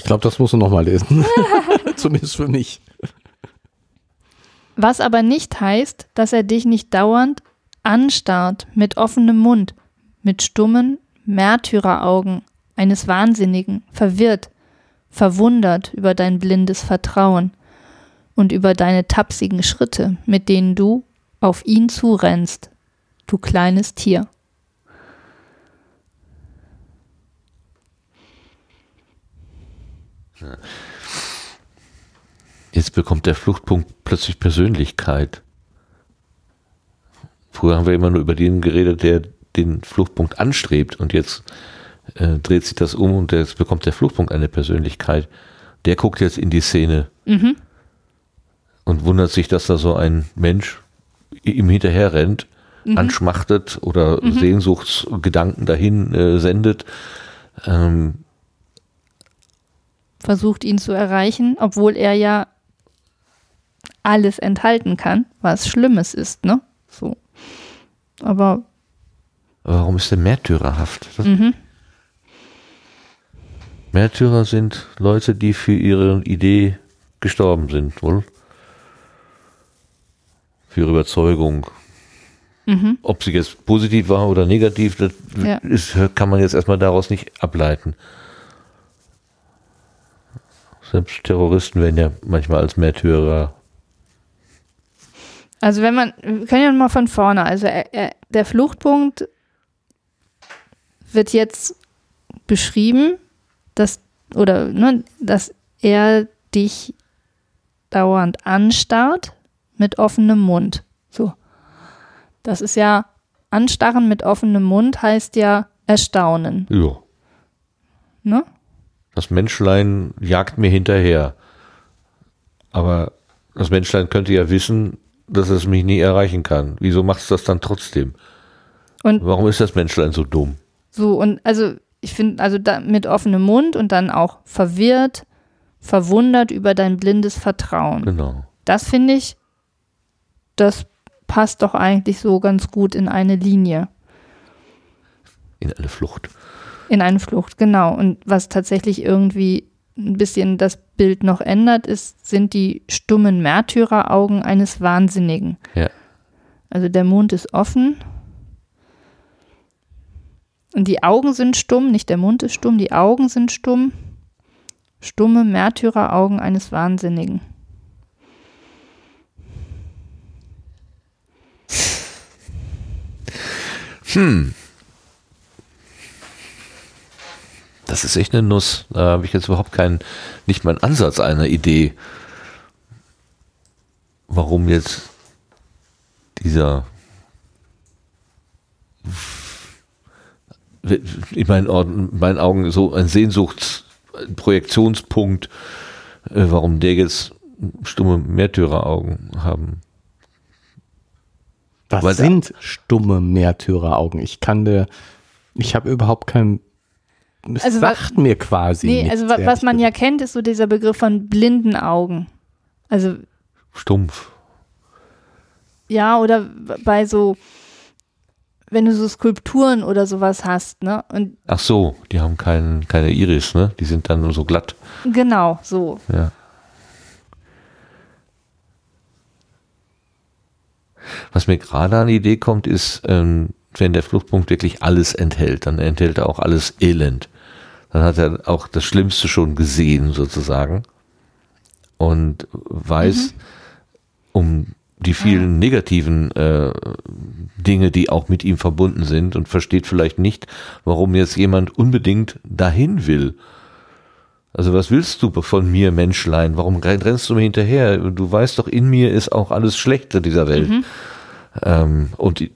Glaube, das musst du nochmal lesen. Zumindest für mich. Was aber nicht heißt, dass er dich nicht dauernd anstarrt mit offenem Mund, mit stummen Märtyreraugen eines Wahnsinnigen, verwirrt, verwundert über dein blindes Vertrauen und über deine tapsigen Schritte, mit denen du auf ihn zurennst, du kleines Tier. Jetzt bekommt der Fluchtpunkt plötzlich Persönlichkeit. Früher haben wir immer nur über den geredet, der den Fluchtpunkt anstrebt und jetzt äh, dreht sich das um und jetzt bekommt der Fluchtpunkt eine Persönlichkeit. Der guckt jetzt in die Szene mhm. und wundert sich, dass da so ein Mensch ihm hinterher rennt, mhm. anschmachtet oder mhm. Sehnsuchtsgedanken dahin äh, sendet. Ähm, Versucht ihn zu erreichen, obwohl er ja alles enthalten kann, was Schlimmes ist, ne? So. Aber. Warum ist der märtyrerhaft? Mhm. Märtyrer sind Leute, die für ihre Idee gestorben sind, wohl? Für ihre Überzeugung. Mhm. Ob sie jetzt positiv war oder negativ, das ja. ist, kann man jetzt erstmal daraus nicht ableiten. Selbst Terroristen werden ja manchmal als Märtyrer also wenn man, wir können ja mal von vorne, also er, er, der Fluchtpunkt wird jetzt beschrieben, dass, oder, ne, dass er dich dauernd anstarrt mit offenem Mund. So. Das ist ja, anstarren mit offenem Mund heißt ja erstaunen. Ja. Ne? Das Menschlein jagt mir hinterher. Aber das Menschlein könnte ja wissen, dass es mich nie erreichen kann. Wieso machst du das dann trotzdem? Und Warum ist das Menschlein so dumm? So, und also ich finde, also da mit offenem Mund und dann auch verwirrt, verwundert über dein blindes Vertrauen. Genau. Das finde ich, das passt doch eigentlich so ganz gut in eine Linie. In eine Flucht. In eine Flucht, genau. Und was tatsächlich irgendwie ein bisschen das Bild noch ändert, ist, sind die stummen Märtyreraugen eines Wahnsinnigen. Ja. Also der Mund ist offen. Und die Augen sind stumm, nicht der Mund ist stumm, die Augen sind stumm. Stumme Märtyreraugen eines Wahnsinnigen. Hm. Das ist echt eine Nuss. Da habe ich jetzt überhaupt keinen, nicht mal einen Ansatz einer Idee, warum jetzt dieser in meinen, in meinen Augen so ein Sehnsuchtsprojektionspunkt, äh, warum der jetzt stumme Märtyreraugen haben. Was Weil sind stumme Märtyreraugen? Ich kann der, ich habe überhaupt kein es also, sagt mir quasi. Nee, also was man ja kennt, ist so dieser Begriff von blinden Augen. Also. Stumpf. Ja, oder bei so, wenn du so Skulpturen oder sowas hast, ne? Und Ach so, die haben kein, keine Iris, ne? Die sind dann nur so glatt. Genau, so. Ja. Was mir gerade an die Idee kommt, ist, ähm, wenn der Fluchtpunkt wirklich alles enthält, dann enthält er auch alles Elend dann hat er auch das Schlimmste schon gesehen sozusagen und weiß mhm. um die vielen negativen äh, Dinge, die auch mit ihm verbunden sind und versteht vielleicht nicht, warum jetzt jemand unbedingt dahin will. Also was willst du von mir, Menschlein? Warum rennst du mir hinterher? Du weißt doch, in mir ist auch alles Schlechte dieser Welt. Mhm. Ähm, und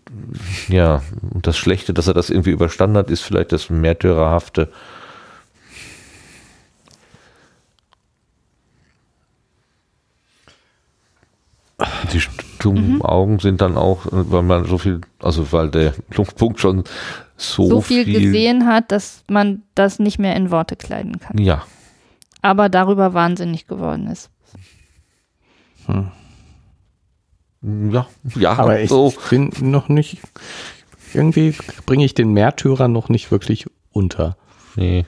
ja, und das Schlechte, dass er das irgendwie überstanden hat, ist vielleicht das Märtyrerhafte. Die stummen mhm. Augen sind dann auch, weil man so viel, also weil der Punkt schon so, so viel, viel gesehen hat, dass man das nicht mehr in Worte kleiden kann. Ja. Aber darüber wahnsinnig geworden ist. Hm. Ja, ja, aber ich so. bin noch nicht, irgendwie bringe ich den Märtyrer noch nicht wirklich unter. Nee.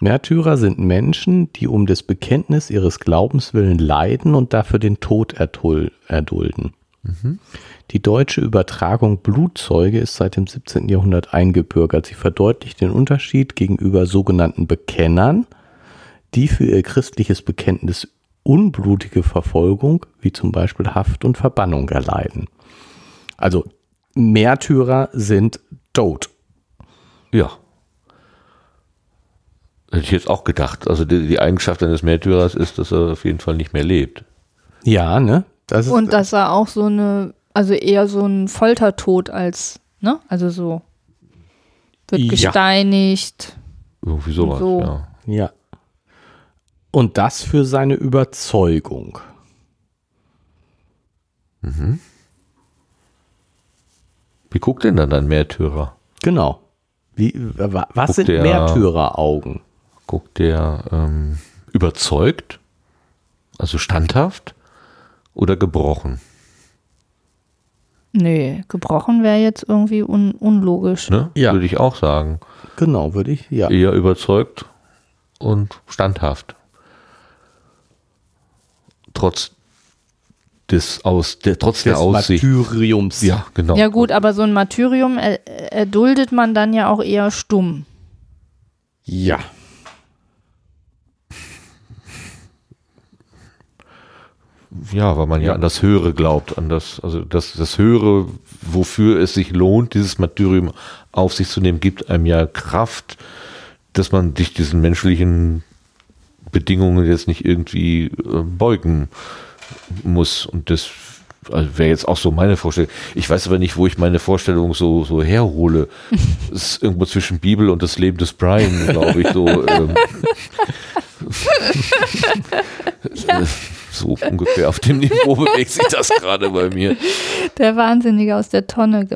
Märtyrer sind Menschen, die um des Bekenntnis ihres Glaubens willen leiden und dafür den Tod erdulden. Mhm. Die deutsche Übertragung Blutzeuge ist seit dem 17. Jahrhundert eingebürgert. Sie verdeutlicht den Unterschied gegenüber sogenannten Bekennern, die für ihr christliches Bekenntnis unblutige Verfolgung, wie zum Beispiel Haft und Verbannung erleiden. Also Märtyrer sind tot. Ja. Hätte ich jetzt auch gedacht. Also die, die, Eigenschaft eines Märtyrers ist, dass er auf jeden Fall nicht mehr lebt. Ja, ne? Das ist, Und dass er auch so eine, also eher so ein Foltertod als, ne? Also so wird ja. gesteinigt. Irgendwie sowas, so. ja. Ja. Und das für seine Überzeugung. Mhm. Wie guckt denn dann ein Märtyrer? Genau. Wie, was guckt sind Märtyreraugen? Guckt der ähm, überzeugt, also standhaft oder gebrochen? Nee, gebrochen wäre jetzt irgendwie un unlogisch. Ne? Ja. Würde ich auch sagen. Genau, würde ich, ja. Eher überzeugt und standhaft trotz des aus der trotz des der Aussicht Martyriums. Ja, genau. Ja gut, aber so ein Martyrium erduldet man dann ja auch eher stumm. Ja. Ja, weil man ja. ja, an das Höhere glaubt, an das, also das, das Höhere, wofür es sich lohnt, dieses Martyrium auf sich zu nehmen, gibt einem ja Kraft, dass man sich diesen menschlichen Bedingungen jetzt nicht irgendwie äh, beugen muss. Und das also wäre jetzt auch so meine Vorstellung. Ich weiß aber nicht, wo ich meine Vorstellung so, so herhole. Es ist irgendwo zwischen Bibel und das Leben des Brian, glaube ich, so. Ähm, ja. So ungefähr auf dem Niveau bewegt sich das gerade bei mir. Der Wahnsinnige aus der Tonne.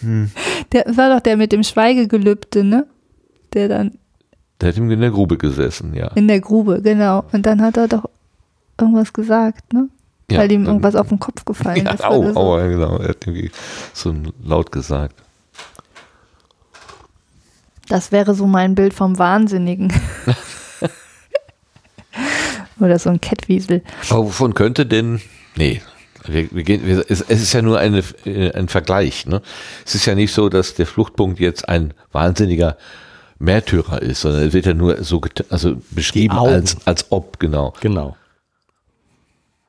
hm. Der war doch der mit dem Schweigegelübde, ne? Der dann der hat ihm in der Grube gesessen, ja. In der Grube, genau. Und dann hat er doch irgendwas gesagt, ne? Ja, Weil ihm irgendwas auf den Kopf gefallen ja, ist. Au, so. au, ja, genau. Er hat irgendwie so laut gesagt. Das wäre so mein Bild vom Wahnsinnigen. Oder so ein Kettwiesel. Aber wovon könnte denn. Nee, wir, wir gehen, wir, es, es, ist ja nur eine, äh, ein Vergleich. Ne? Es ist ja nicht so, dass der Fluchtpunkt jetzt ein wahnsinniger Märtyrer ist, sondern er wird ja nur so also beschrieben als, als ob, genau. Genau.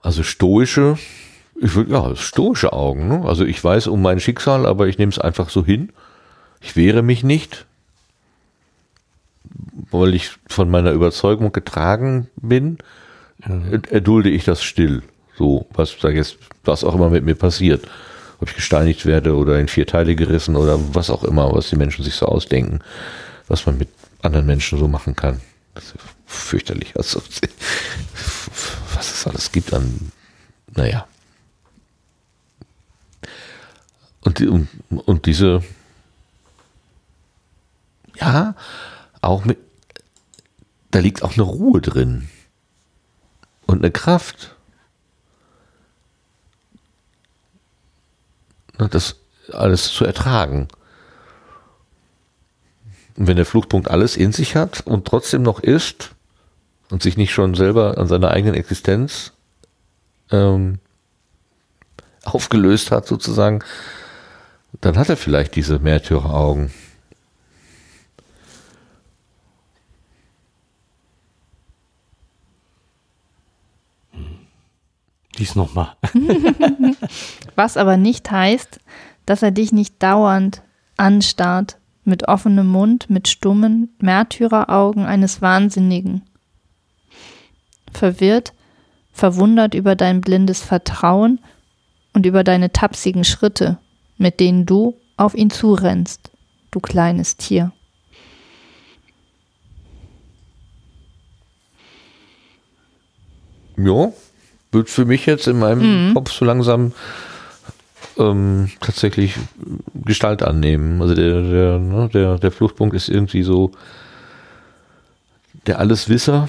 Also stoische, ich würde, ja, stoische Augen. Ne? Also ich weiß um mein Schicksal, aber ich nehme es einfach so hin. Ich wehre mich nicht, weil ich von meiner Überzeugung getragen bin, ja. erdulde ich das still. So, was sag jetzt, was auch immer mit mir passiert. Ob ich gesteinigt werde oder in vier Teile gerissen oder was auch immer, was die Menschen sich so ausdenken was man mit anderen Menschen so machen kann. Das ist fürchterlich. Also, was es alles gibt an, naja. Und, und, und diese, ja, auch mit, da liegt auch eine Ruhe drin und eine Kraft. Das alles zu ertragen. Und wenn der Fluchtpunkt alles in sich hat und trotzdem noch ist und sich nicht schon selber an seiner eigenen Existenz ähm, aufgelöst hat, sozusagen, Dann hat er vielleicht diese Märtyreraugen. Dies nochmal. Was aber nicht heißt, dass er dich nicht dauernd anstarrt, mit offenem Mund, mit stummen Märtyreraugen eines Wahnsinnigen. Verwirrt, verwundert über dein blindes Vertrauen und über deine tapsigen Schritte, mit denen du auf ihn zurennst, du kleines Tier. Ja, wird für mich jetzt in meinem Mhm. Kopf so langsam ähm, tatsächlich Gestalt annehmen. Also der, der, ne, der, der Fluchtpunkt ist irgendwie so der Alleswisser.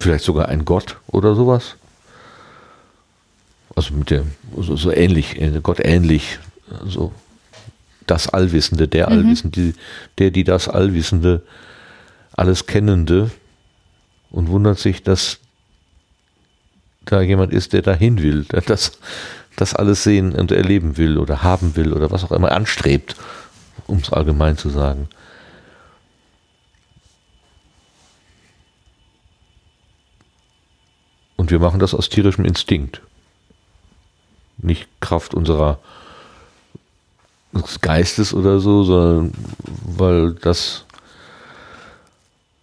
Vielleicht sogar ein Gott oder sowas. Also mit dem, so, so ähnlich, äh, Gott ähnlich, so das Allwissende, der Allwissende, die, der, die das Allwissende, alles Kennende und wundert sich, dass da jemand ist, der dahin will, der das, das alles sehen und erleben will oder haben will oder was auch immer anstrebt, um es allgemein zu sagen. Und wir machen das aus tierischem Instinkt. Nicht Kraft unserer Geistes oder so, sondern weil das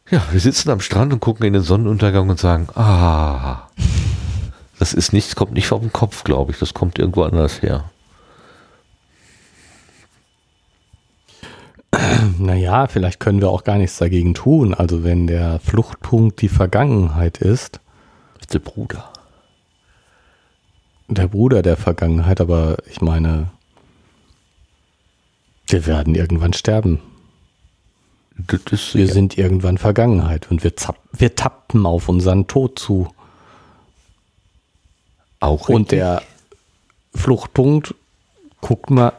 ja, wir sitzen am Strand und gucken in den Sonnenuntergang und sagen, ah, das ist nicht, kommt nicht vom Kopf, glaube ich, das kommt irgendwo anders her. Naja, vielleicht können wir auch gar nichts dagegen tun. Also wenn der Fluchtpunkt die Vergangenheit ist der Bruder. der Bruder der Vergangenheit, aber ich meine, wir werden irgendwann sterben. Wir sind irgendwann Vergangenheit und wir, zapp, wir tappen auf unseren Tod zu. auch Und richtig. der Fluchtpunkt, guckt mal,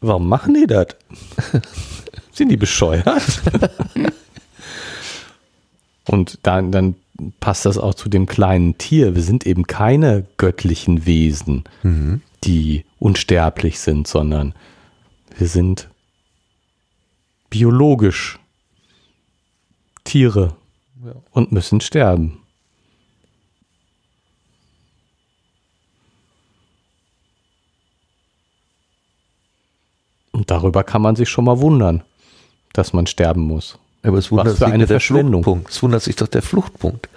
warum machen die das? Sind die bescheuert? Und dann, dann passt das auch zu dem kleinen Tier. Wir sind eben keine göttlichen Wesen, Mhm. die unsterblich sind, sondern wir sind biologisch Tiere Ja. und müssen sterben. Und darüber kann man sich schon mal wundern, dass man sterben muss. Aber es wundert Was für sich eine Verschwendung. Es wundert sich doch der Fluchtpunkt.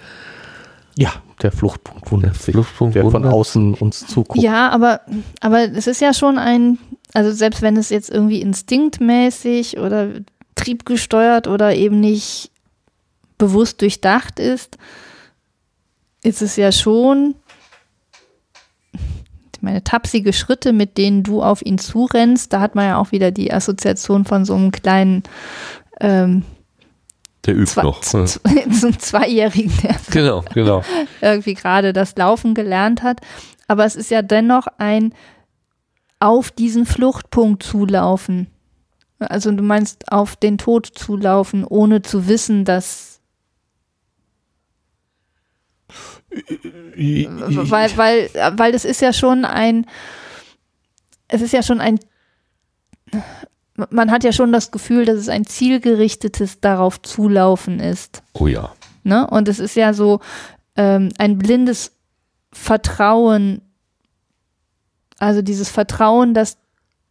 Ja, der Fluchtpunkt wundert Der sich, Fluchtpunkt der von wundert- außen uns zuguckt. Ja, aber, aber es ist ja schon ein, also selbst wenn es jetzt irgendwie instinktmäßig oder triebgesteuert oder eben nicht bewusst durchdacht ist, ist es ja schon, meine, tapsige Schritte, mit denen du auf ihn zurennst, da hat man ja auch wieder die Assoziation von so einem kleinen ähm, Der übt zwei, noch. z- so einem Zweijährigen, der Genau, genau. irgendwie gerade das Laufen gelernt hat. Aber es ist ja dennoch ein auf diesen Fluchtpunkt zulaufen. Also du meinst auf den Tod zulaufen, ohne zu wissen, dass weil, weil, weil es ist ja schon ein, es ist ja schon ein, man hat ja schon das Gefühl, dass es ein zielgerichtetes darauf zulaufen ist. Oh ja. Ne? Und es ist ja so ähm, ein blindes Vertrauen, also dieses Vertrauen, dass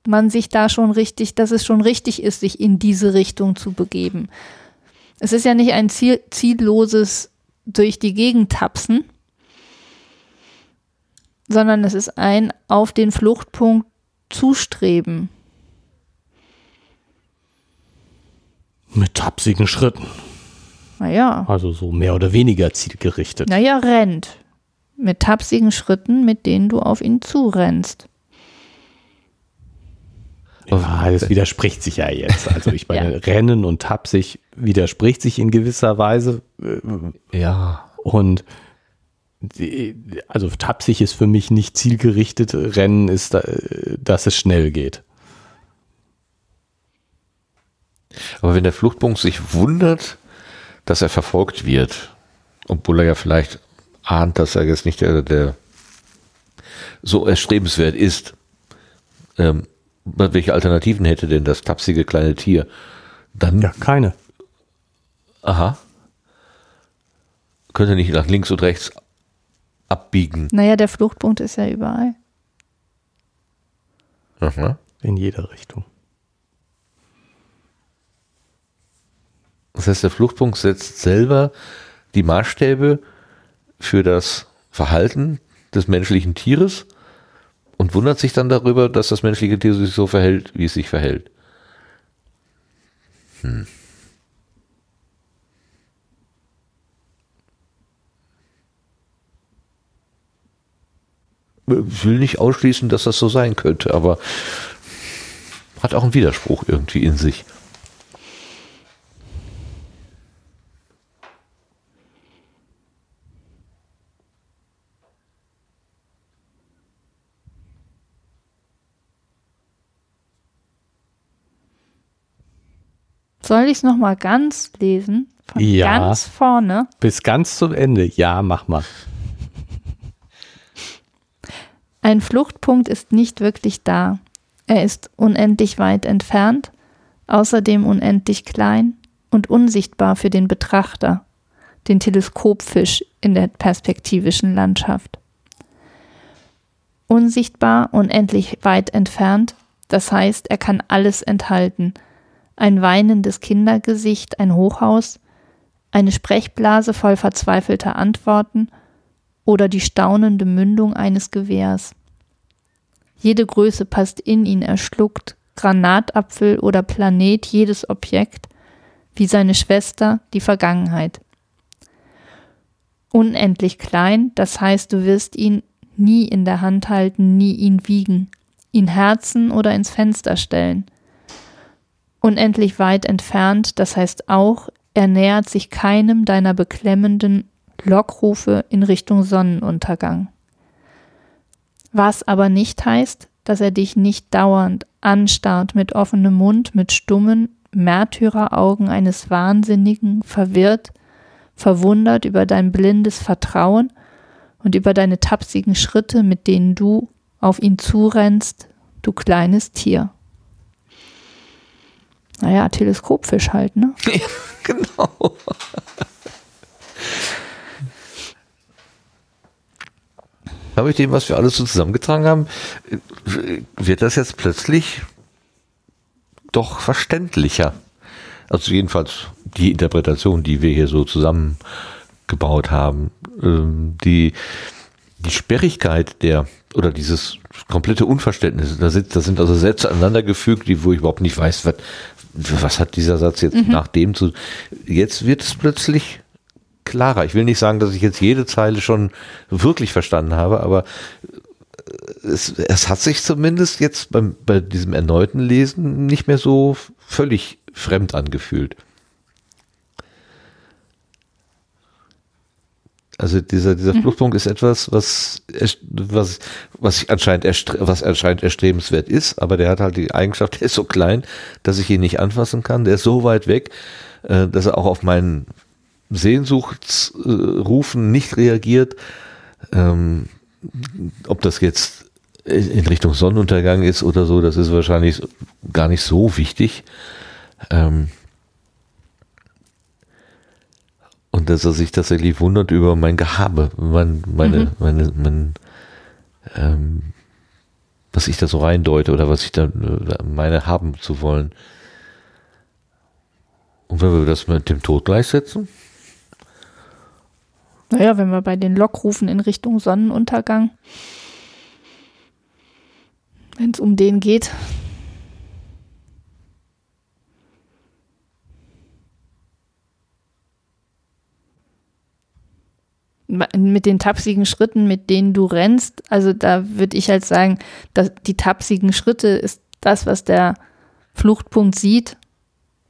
man sich da schon richtig, dass es schon richtig ist, sich in diese Richtung zu begeben. Es ist ja nicht ein ziel, zielloses durch die Gegend tapsen, sondern es ist ein auf den Fluchtpunkt zustreben. Mit tapsigen Schritten. Naja, Also so mehr oder weniger zielgerichtet. naja, rennt. Mit tapsigen Schritten, mit denen du auf ihn zurennst. Ja, das widerspricht sich ja jetzt. Also ich meine, Rennen und tapsig widerspricht sich in gewisser Weise. äh, Ja. Und die, also tapsig ist für mich nicht zielgerichtet. Rennen ist, da, dass es schnell geht. Aber wenn der Fluchtpunkt sich wundert, dass er verfolgt wird, obwohl er ja vielleicht ahnt, dass er jetzt nicht der, der so erstrebenswert ist, ähm, welche Alternativen hätte denn das tapsige kleine Tier? Dann, Ja, keine. aha, könnte nicht nach links und rechts abbiegen. Naja, der Fluchtpunkt ist ja überall. Aha. In jeder Richtung. Das heißt, der Fluchtpunkt setzt selber die Maßstäbe für das Verhalten des menschlichen Tieres und wundert sich dann darüber, dass das menschliche Tier sich so verhält, wie es sich verhält. Hm. Ich will nicht ausschließen, dass das so sein könnte, aber hat auch einen Widerspruch irgendwie in sich. Soll ich es nochmal ganz lesen? Von Ja. ganz vorne. Bis ganz zum Ende. Ja, mach mal. Ein Fluchtpunkt ist nicht wirklich da. Er ist unendlich weit entfernt, außerdem unendlich klein und unsichtbar für den Betrachter, den Teleskopfisch in der perspektivischen Landschaft. Unsichtbar, unendlich weit entfernt, das heißt, er kann alles enthalten. Ein weinendes Kindergesicht, ein Hochhaus, eine Sprechblase voll verzweifelter Antworten oder die staunende Mündung eines Gewehrs. Jede Größe passt in ihn, er schluckt, Granatapfel oder Planet, jedes Objekt, wie seine Schwester, die Vergangenheit. Unendlich klein, das heißt, du wirst ihn nie in der Hand halten, nie ihn wiegen, ihn herzen oder ins Fenster stellen. Unendlich weit entfernt, das heißt auch, er nähert sich keinem deiner beklemmenden Lockrufe in Richtung Sonnenuntergang. Was aber nicht heißt, dass er dich nicht dauernd anstarrt mit offenem Mund, mit stummen Märtyreraugen eines Wahnsinnigen, verwirrt, verwundert über dein blindes Vertrauen und über deine tapsigen Schritte, mit denen du auf ihn zurennst, du kleines Tier. Naja, Teleskopfisch halt, ne? genau. Habe ich dem, was wir alles so zusammengetragen haben, äh, wird das jetzt plötzlich doch verständlicher. Also jedenfalls die Interpretation, die wir hier so zusammengebaut haben. Ähm, die, die Sperrigkeit der, oder dieses komplette Unverständnis, da sind, da sind also Sätze aneinandergefügt, die, wo ich überhaupt nicht weiß, was, was hat dieser Satz jetzt nach dem zu. Jetzt wird es plötzlich klarer. Ich will nicht sagen, dass ich jetzt jede Zeile schon wirklich verstanden habe, aber es, es hat sich zumindest jetzt beim, bei diesem erneuten Lesen nicht mehr so völlig fremd angefühlt. Also dieser, dieser Fluchtpunkt ist etwas, was, was, was anscheinend, was anscheinend erstrebenswert ist, aber der hat halt die Eigenschaft, der ist so klein, dass ich ihn nicht anfassen kann. Der ist so weit weg, äh, dass er auch auf meinen Sehnsuchtsrufen nicht reagiert. Ähm, ob das jetzt in Richtung Sonnenuntergang ist oder so, das ist wahrscheinlich gar nicht so wichtig. Ähm, und dass er sich tatsächlich wundert über mein Gehabe, mein, meine, meine, mein, ähm, was ich da so reindeute oder was ich da äh, meine haben zu wollen. Und wenn wir das mit dem Tod gleichsetzen, Naja, wenn wir bei den Lockrufen in Richtung Sonnenuntergang, wenn es um den geht. Mit den tapsigen Schritten, mit denen du rennst, also da würde ich halt sagen, dass die tapsigen Schritte ist das, was der Fluchtpunkt sieht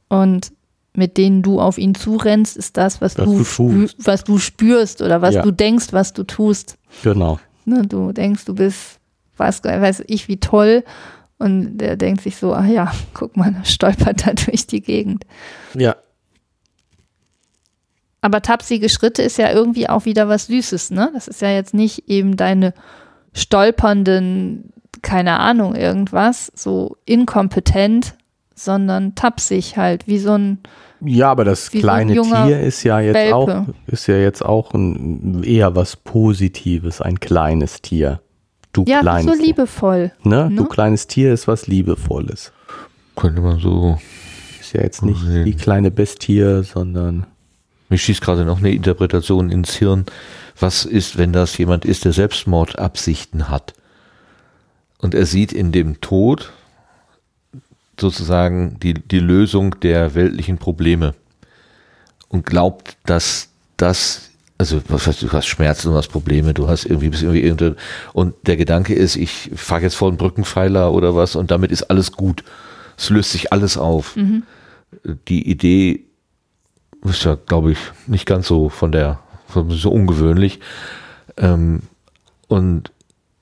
und mit denen du auf ihn zurennst, ist das, was, Was du, du was du spürst oder was Ja. du denkst, was du tust. Genau. Ne, du denkst, du bist, was weiß ich, wie toll. Und der denkt sich so, ach ja, guck mal, stolpert da durch die Gegend. Ja. Aber tapsige Schritte ist ja irgendwie auch wieder was Süßes, ne? Das ist ja jetzt nicht eben deine stolpernden, keine Ahnung, irgendwas, so inkompetent, sondern tapsig halt, wie so ein Ja, aber das so kleine junger Tier ist ja jetzt Welpe. auch, ist ja jetzt auch ein, eher was Positives, ein kleines Tier. Du Ja, kleines so liebevoll. Ne? Du ne? kleines Tier ist was Liebevolles. Könnte man so. Ist ja jetzt nicht Sehen. die kleine Bestie, sondern Mir schießt gerade noch eine Interpretation ins Hirn. Was ist, wenn das jemand ist, der Selbstmordabsichten hat? Und er sieht in dem Tod sozusagen die, die Lösung der weltlichen Probleme und glaubt, dass das, also was heißt, du hast Schmerzen, du hast Probleme, du hast irgendwie, bist irgendwie irgendein, und der Gedanke ist, ich fahre jetzt vor einen Brückenpfeiler oder was und damit ist alles gut. Es löst sich alles auf. Die Idee ist ja, glaube ich, nicht ganz so von der, so ungewöhnlich. Ähm, und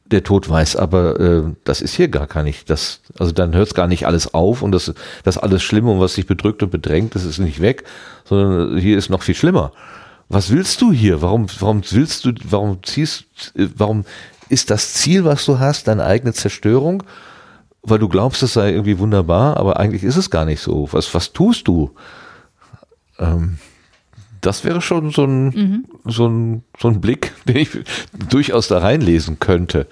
der Tod weiß aber, äh, das ist hier gar nicht. Das, also dann hört es gar nicht alles auf und das, das alles Schlimme und was dich bedrückt und bedrängt, das ist nicht weg, sondern hier ist noch viel schlimmer. Was willst du hier? Warum, warum willst du, warum ziehst, äh, warum ist das Ziel, was du hast, deine eigene Zerstörung? Weil du glaubst, es sei irgendwie wunderbar, aber eigentlich ist es gar nicht so. Was, was tust du? Ähm, das wäre schon so ein, so, ein, so ein Blick, den ich durchaus da reinlesen könnte.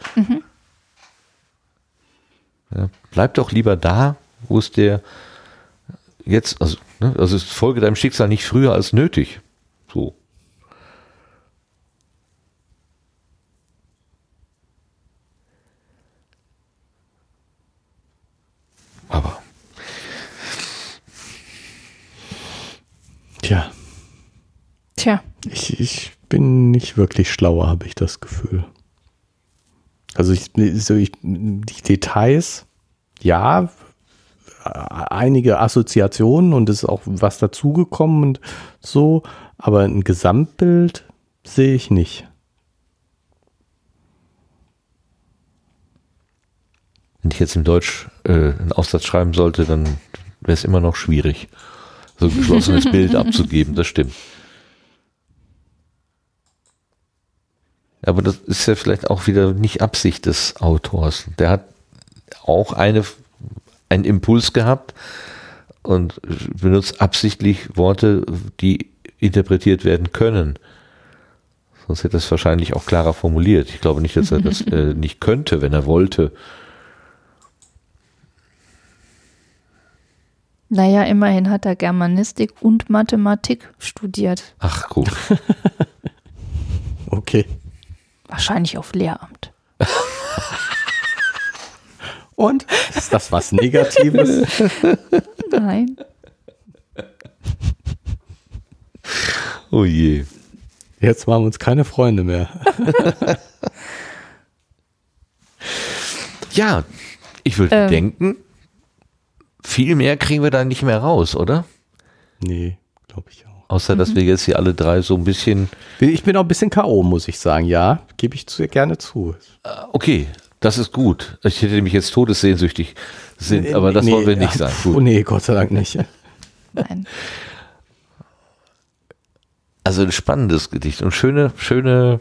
Ja, bleib doch lieber da, wo es dir jetzt, also, ne, also es folge deinem Schicksal nicht früher als nötig. So. Aber tja, Tja, ich, ich bin nicht wirklich schlauer, habe ich das Gefühl. Also ich, so ich, die Details, ja, einige Assoziationen und es ist auch was dazugekommen und so, aber ein Gesamtbild sehe ich nicht. wenn ich jetzt im Deutsch äh, einen Aufsatz schreiben sollte, dann wäre es immer noch schwierig, so ein geschlossenes Bild abzugeben. Das stimmt. Aber das ist ja vielleicht auch wieder nicht Absicht des Autors. Der hat auch eine, einen Impuls gehabt und benutzt absichtlich Worte, die interpretiert werden können. Sonst hätte er es wahrscheinlich auch klarer formuliert. Ich glaube nicht, dass er das äh, nicht könnte, wenn er wollte. Naja, immerhin hat er Germanistik und Mathematik studiert. Ach, gut. Okay. Wahrscheinlich auf Lehramt. Und? Ist das was Negatives? Nein. Oh je. Jetzt machen wir uns keine Freunde mehr. Ja, ich würde Ähm. denken, viel mehr kriegen wir da nicht mehr raus, oder? Nee, glaube ich auch. Außer, dass wir jetzt hier alle drei so ein bisschen, Ich bin auch ein bisschen K.O., muss ich sagen, ja. Gebe ich zu, gerne zu. äh, okay, das ist gut. Ich hätte nämlich jetzt todessehnsüchtig sind, aber das Nee, wollen wir nicht ja, sein. Oh Gut. nee, Gott sei Dank nicht. Nein. Also ein spannendes Gedicht und schöne, schöne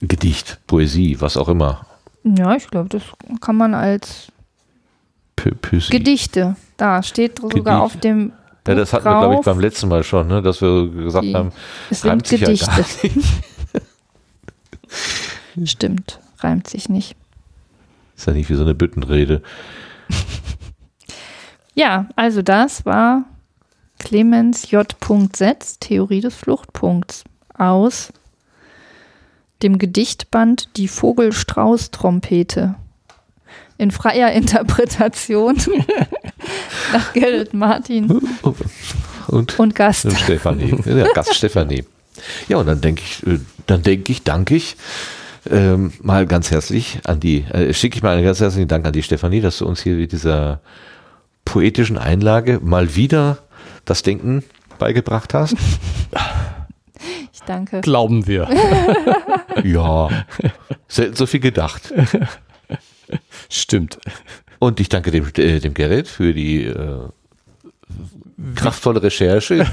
Gedicht, Poesie, was auch immer. Ja, ich glaube, das kann man als P Poesie. Gedichte. Da steht sogar Gedicht. auf dem. Ja, das Buch hatten wir, glaube ich, drauf. beim letzten Mal schon, ne, dass wir gesagt Die- haben, Es reimt sich ja gar Gedichte. Stimmt, reimt sich nicht. ist ja nicht wie so eine Büttenrede. Ja, also das war Clemens J. Setz, Theorie des Fluchtpunkts aus dem Gedichtband Die Vogelstrauß-Trompete. In freier Interpretation nach Gerrit Martin Und und Gast. Und Stefanie, ja, Gast Stefanie. Ja, und dann denke ich, äh, dann denke ich, danke ich ähm, mal ganz herzlich an die, äh, schicke ich mal einen ganz herzlichen Dank an die Stefanie, dass du uns hier mit dieser poetischen Einlage mal wieder das Denken beigebracht hast. Ich danke. Glauben wir. ja, selten so viel gedacht. Stimmt. Und ich danke dem, äh, dem Gerrit für die äh, kraftvolle Recherche.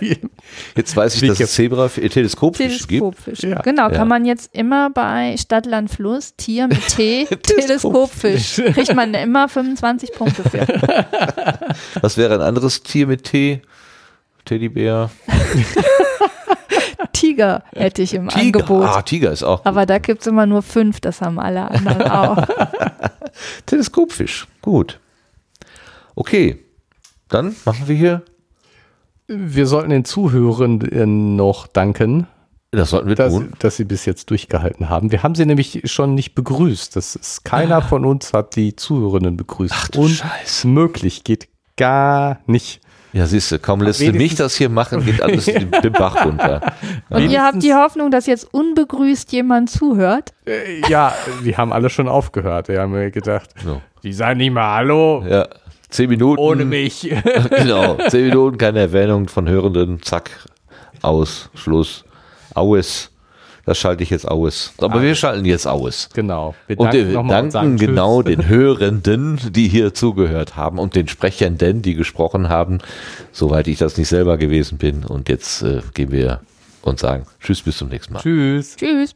Jetzt weiß ich, dass es Zebra Teleskopfisch gibt. Teleskopfisch. Ja. Genau, kann ja. man jetzt immer bei Stadtland Fluss, Tier mit T, Teleskopfisch. Kriegt man immer 25 Punkte für. Was wäre ein anderes Tier mit T? Teddybär. Tiger hätte ich im Tiger. Angebot. Ah, Tiger ist auch. Aber gut. da gibt es immer nur fünf, das haben alle anderen auch. Teleskopfisch, gut. Okay, dann machen wir hier. Wir sollten den Zuhörenden noch danken. Das sollten wir dass, tun. Dass sie bis jetzt durchgehalten haben. Wir haben sie nämlich schon nicht begrüßt. Das ist, keiner ah. von uns hat die Zuhörenden begrüßt. Ach du Scheiße. Möglich, geht gar nicht. Ja, siehst du, kaum lässt du mich das hier machen, geht alles den, den Bach runter. Und ihr habt die Hoffnung, dass jetzt unbegrüßt jemand zuhört? Äh, ja, wir haben alle schon aufgehört. Wir haben mir gedacht, so. die sagen nicht mal Hallo. Ja, zehn Minuten. Ohne mich. genau, zehn Minuten, keine Erwähnung von Hörenden, zack, aus, Schluss, aus das schalte ich jetzt aus. Aber ah. wir schalten jetzt aus. Genau. Wir und wir danken, genau Tschüss. den Hörenden, die hier zugehört haben und den Sprechenden, die gesprochen haben, soweit ich das nicht selber gewesen bin. Und jetzt äh, gehen wir und sagen Tschüss, bis zum nächsten Mal. Tschüss. Tschüss.